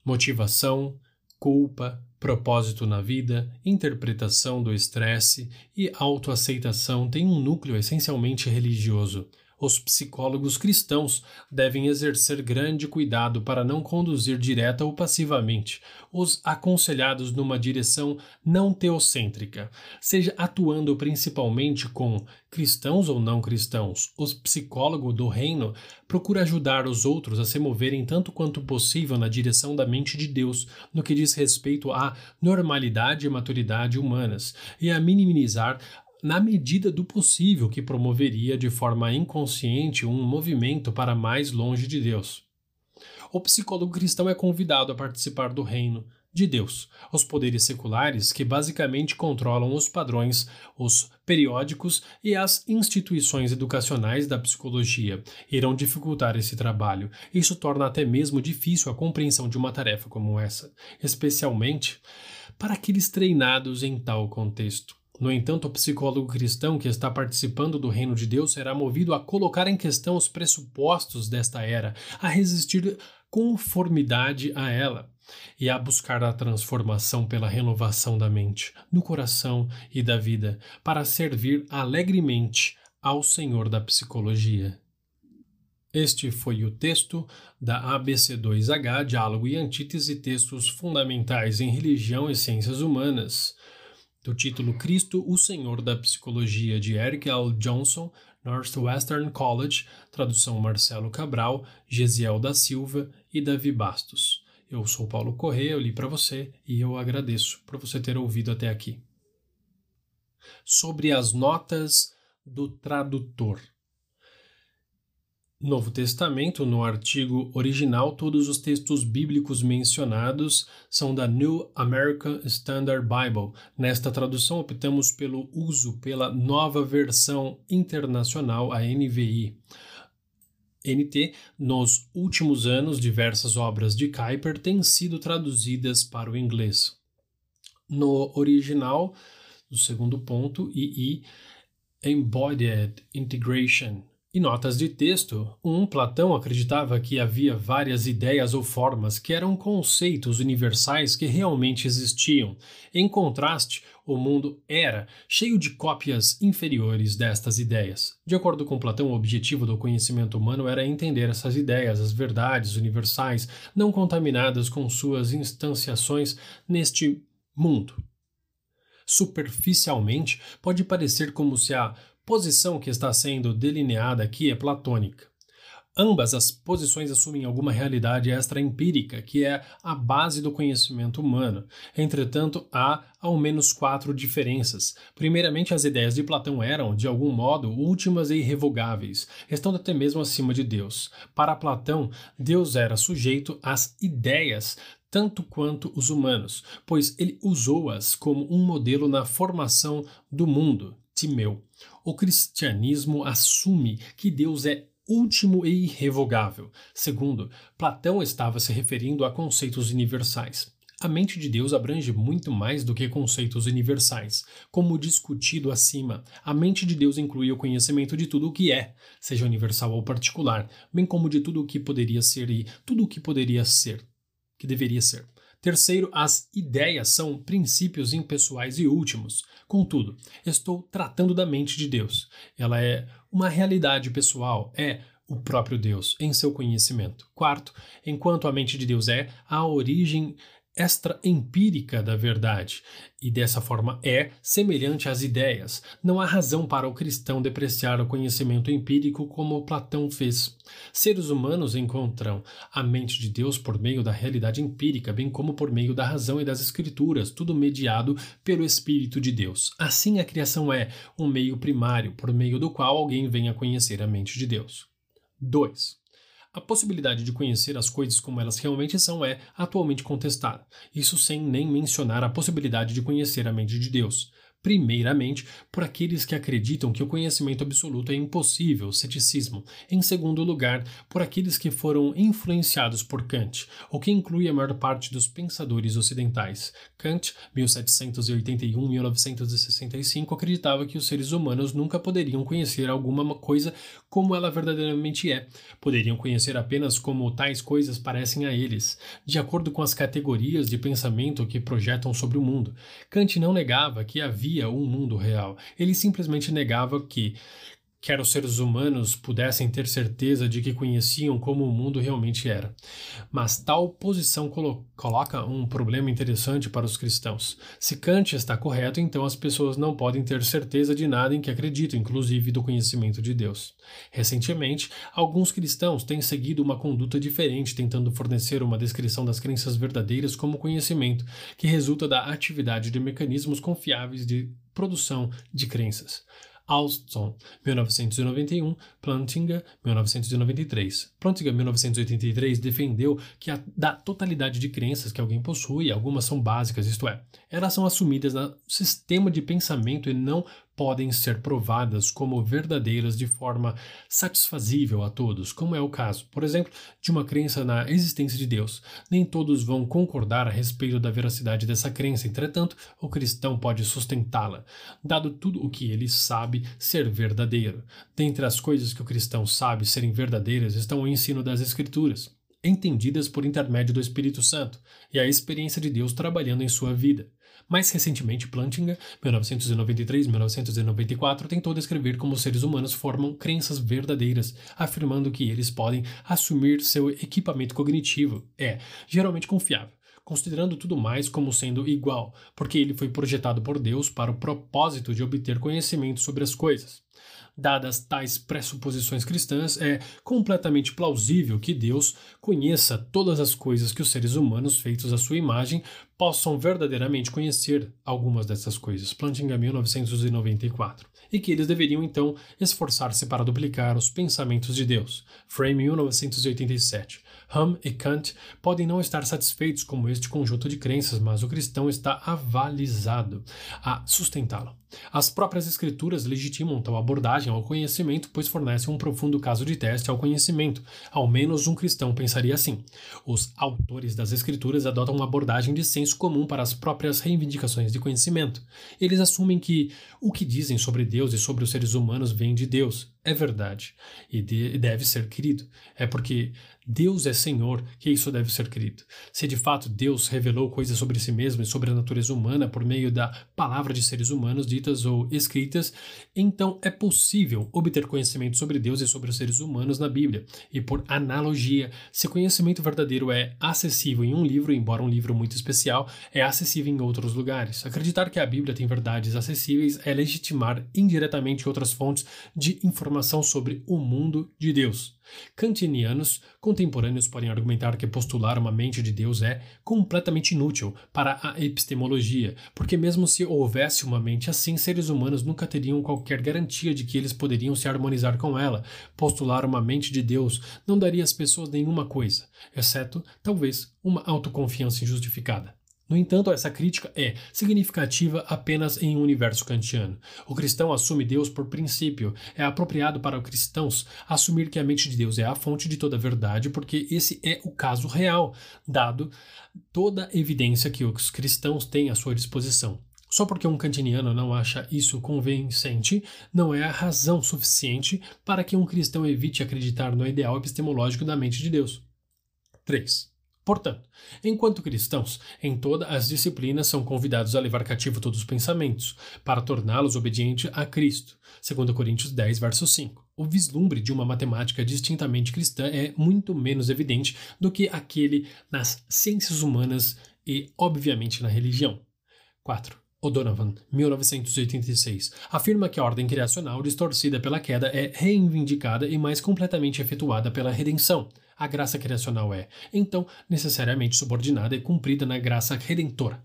motivação, culpa, propósito na vida, interpretação do estresse e autoaceitação tem um núcleo essencialmente religioso. Os psicólogos cristãos devem exercer grande cuidado para não conduzir direta ou passivamente os aconselhados numa direção não teocêntrica, seja atuando principalmente com cristãos ou não cristãos. O psicólogo do reino procura ajudar os outros a se moverem tanto quanto possível na direção da mente de Deus no que diz respeito à normalidade e maturidade humanas e a minimizar na medida do possível, que promoveria de forma inconsciente um movimento para mais longe de Deus. O psicólogo cristão é convidado a participar do reino de Deus. Os poderes seculares, que basicamente controlam os padrões, os periódicos e as instituições educacionais da psicologia, irão dificultar esse trabalho. Isso torna até mesmo difícil a compreensão de uma tarefa como essa, especialmente para aqueles treinados em tal contexto. No entanto, o psicólogo cristão que está participando do reino de Deus será movido a colocar em questão os pressupostos desta era, a resistir conformidade a ela e a buscar a transformação pela renovação da mente, do coração e da vida, para servir alegremente ao Senhor da psicologia. Este foi o texto da ABC2H, Diálogo e Antítese Textos Fundamentais em Religião e Ciências Humanas do título Cristo, o Senhor da Psicologia, de Eric L. Johnson, Northwestern College, tradução Marcelo Cabral, Gesiel da Silva e Davi Bastos. Eu sou Paulo Corrêa, eu li para você e eu agradeço por você ter ouvido até aqui. Sobre as notas do tradutor. Novo Testamento, no artigo original, todos os textos bíblicos mencionados são da New American Standard Bible. Nesta tradução, optamos pelo uso pela nova versão internacional, a NVI. NT, nos últimos anos, diversas obras de Kuyper têm sido traduzidas para o inglês. No original, no segundo ponto, II, Embodied Integration e notas de texto, um Platão acreditava que havia várias ideias ou formas que eram conceitos universais que realmente existiam. Em contraste, o mundo era cheio de cópias inferiores destas ideias. De acordo com Platão, o objetivo do conhecimento humano era entender essas ideias, as verdades universais, não contaminadas com suas instanciações neste mundo. Superficialmente, pode parecer como se a posição que está sendo delineada aqui é platônica. Ambas as posições assumem alguma realidade extra-empírica, que é a base do conhecimento humano. Entretanto, há ao menos quatro diferenças. Primeiramente, as ideias de Platão eram, de algum modo, últimas e irrevogáveis, estando até mesmo acima de Deus. Para Platão, Deus era sujeito às ideias tanto quanto os humanos, pois ele usou-as como um modelo na formação do mundo. Timeu. O cristianismo assume que Deus é último e irrevogável. Segundo, Platão estava se referindo a conceitos universais. A mente de Deus abrange muito mais do que conceitos universais. Como discutido acima, a mente de Deus inclui o conhecimento de tudo o que é, seja universal ou particular, bem como de tudo o que poderia ser e tudo o que poderia ser, que deveria ser. Terceiro, as ideias são princípios impessoais e últimos. Contudo, estou tratando da mente de Deus. Ela é uma realidade pessoal, é o próprio Deus em seu conhecimento. Quarto, enquanto a mente de Deus é a origem extra-empírica da verdade, e dessa forma é semelhante às ideias. Não há razão para o cristão depreciar o conhecimento empírico como Platão fez. Seres humanos encontram a mente de Deus por meio da realidade empírica, bem como por meio da razão e das escrituras, tudo mediado pelo Espírito de Deus. Assim, a criação é um meio primário por meio do qual alguém vem a conhecer a mente de Deus. 2. A possibilidade de conhecer as coisas como elas realmente são é atualmente contestada, isso sem nem mencionar a possibilidade de conhecer a mente de Deus primeiramente, por aqueles que acreditam que o conhecimento absoluto é impossível, ceticismo. Em segundo lugar, por aqueles que foram influenciados por Kant, o que inclui a maior parte dos pensadores ocidentais. Kant, 1781-1965, acreditava que os seres humanos nunca poderiam conhecer alguma coisa como ela verdadeiramente é. Poderiam conhecer apenas como tais coisas parecem a eles, de acordo com as categorias de pensamento que projetam sobre o mundo. Kant não negava que havia via um mundo real. Ele simplesmente negava que quer os seres humanos pudessem ter certeza de que conheciam como o mundo realmente era. Mas tal posição colo coloca um problema interessante para os cristãos. Se Kant está correto, então as pessoas não podem ter certeza de nada em que acreditam, inclusive do conhecimento de Deus. Recentemente, alguns cristãos têm seguido uma conduta diferente, tentando fornecer uma descrição das crenças verdadeiras como conhecimento, que resulta da atividade de mecanismos confiáveis de produção de crenças. Alston, 1991, Plantinga, 1993. Plantinga, 1983, defendeu que a, da totalidade de crenças que alguém possui, algumas são básicas, isto é, elas são assumidas no sistema de pensamento e não podem ser provadas como verdadeiras de forma satisfazível a todos, como é o caso, por exemplo, de uma crença na existência de Deus. Nem todos vão concordar a respeito da veracidade dessa crença, entretanto, o cristão pode sustentá-la, dado tudo o que ele sabe ser verdadeiro. Dentre as coisas que o cristão sabe serem verdadeiras estão o ensino das Escrituras entendidas por intermédio do Espírito Santo e a experiência de Deus trabalhando em sua vida. Mais recentemente, Plantinga, 1993-1994, tentou descrever como os seres humanos formam crenças verdadeiras, afirmando que eles podem assumir seu equipamento cognitivo, é, geralmente confiável considerando tudo mais como sendo igual, porque ele foi projetado por Deus para o propósito de obter conhecimento sobre as coisas. Dadas tais pressuposições cristãs, é completamente plausível que Deus conheça todas as coisas que os seres humanos feitos à sua imagem possam verdadeiramente conhecer algumas dessas coisas. Plantinga 1994. E que eles deveriam então esforçar-se para duplicar os pensamentos de Deus. Frame 1987. Hum e Kant podem não estar satisfeitos com este conjunto de crenças, mas o cristão está avalizado a sustentá-lo. As próprias escrituras legitimam tal abordagem ao conhecimento, pois fornecem um profundo caso de teste ao conhecimento. Ao menos um cristão pensaria assim. Os autores das escrituras adotam uma abordagem de senso comum para as próprias reivindicações de conhecimento. Eles assumem que o que dizem sobre Deus e sobre os seres humanos vem de Deus, é verdade e de, deve ser querido. É porque Deus é Senhor que isso deve ser querido. Se de fato Deus revelou coisas sobre si mesmo e sobre a natureza humana por meio da palavra de seres humanos ditas ou escritas, então é possível obter conhecimento sobre Deus e sobre os seres humanos na Bíblia. E por analogia, se conhecimento verdadeiro é acessível em um livro, embora um livro muito especial, é acessível em outros lugares. Acreditar que a Bíblia tem verdades acessíveis é legitimar indiretamente outras fontes de informação sobre o mundo de Deus. Kantinianos contemporâneos podem argumentar que postular uma mente de Deus é completamente inútil para a epistemologia, porque, mesmo se houvesse uma mente assim, seres humanos nunca teriam qualquer garantia de que eles poderiam se harmonizar com ela. Postular uma mente de Deus não daria às pessoas nenhuma coisa, exceto, talvez, uma autoconfiança injustificada. No entanto, essa crítica é significativa apenas em um universo kantiano. O cristão assume Deus por princípio. É apropriado para os cristãos assumir que a mente de Deus é a fonte de toda verdade, porque esse é o caso real, dado toda a evidência que os cristãos têm à sua disposição. Só porque um cantiniano não acha isso convincente, não é a razão suficiente para que um cristão evite acreditar no ideal epistemológico da mente de Deus. 3. Portanto, enquanto cristãos, em todas as disciplinas são convidados a levar cativo todos os pensamentos, para torná-los obedientes a Cristo. 2 Coríntios 10, verso 5. O vislumbre de uma matemática distintamente cristã é muito menos evidente do que aquele nas ciências humanas e, obviamente, na religião. 4. O'Donovan, 1986, afirma que a ordem criacional distorcida pela queda é reivindicada e mais completamente efetuada pela redenção a graça criacional é, então, necessariamente subordinada e cumprida na graça redentora,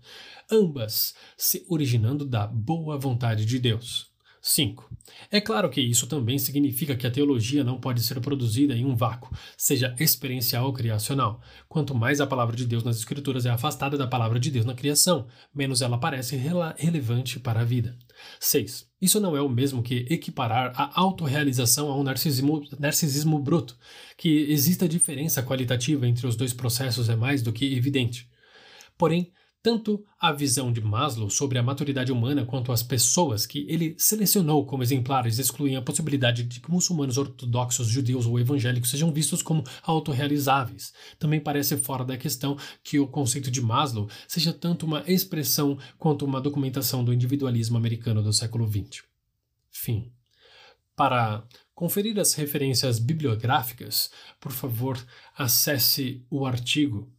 ambas se originando da boa vontade de Deus. 5. É claro que isso também significa que a teologia não pode ser produzida em um vácuo, seja experiencial ou criacional. Quanto mais a palavra de Deus nas Escrituras é afastada da palavra de Deus na criação, menos ela parece rela relevante para a vida. 6. Isso não é o mesmo que equiparar a autorrealização a um narcisismo, narcisismo bruto. Que exista diferença qualitativa entre os dois processos é mais do que evidente. Porém, tanto a visão de Maslow sobre a maturidade humana quanto as pessoas que ele selecionou como exemplares excluem a possibilidade de que muçulmanos ortodoxos, judeus ou evangélicos sejam vistos como autorrealizáveis. Também parece fora da questão que o conceito de Maslow seja tanto uma expressão quanto uma documentação do individualismo americano do século XX. Fim. Para conferir as referências bibliográficas, por favor, acesse o artigo.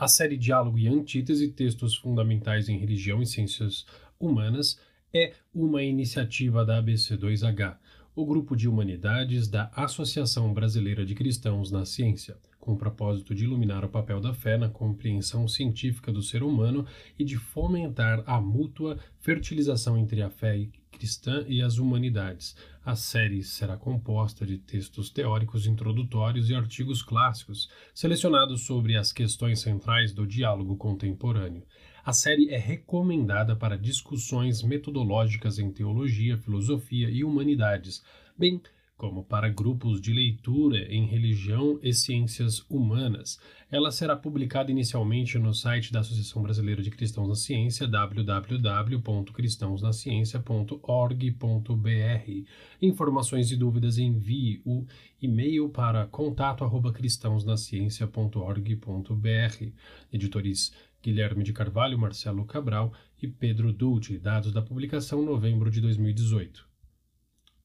A série Diálogo e Antítese Textos Fundamentais em Religião e Ciências Humanas é uma iniciativa da ABC2H, o grupo de humanidades da Associação Brasileira de Cristãos na Ciência com o propósito de iluminar o papel da fé na compreensão científica do ser humano e de fomentar a mútua fertilização entre a fé cristã e as humanidades. A série será composta de textos teóricos introdutórios e artigos clássicos, selecionados sobre as questões centrais do diálogo contemporâneo. A série é recomendada para discussões metodológicas em teologia, filosofia e humanidades, bem como para grupos de leitura em religião e ciências humanas. Ela será publicada inicialmente no site da Associação Brasileira de Cristãos na Ciência, www.cristãosnaciencia.org.br. Informações e dúvidas envie o e-mail para contato@cristãosnaciencia.org.br. Editores Guilherme de Carvalho, Marcelo Cabral e Pedro Dulce, dados da publicação novembro de 2018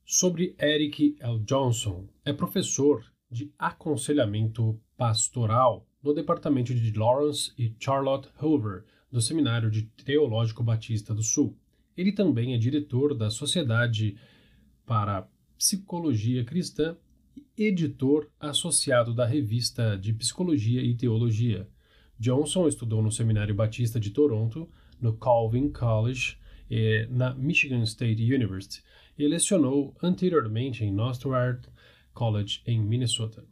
sobre Eric L. Johnson. É professor de aconselhamento pastoral no departamento de Lawrence e Charlotte Hoover, do Seminário de Teológico Batista do Sul. Ele também é diretor da Sociedade para Psicologia Cristã e editor associado da revista de Psicologia e Teologia. Johnson estudou no Seminário Batista de Toronto, no Calvin College e na Michigan State University e lecionou anteriormente em Northward College, em Minnesota.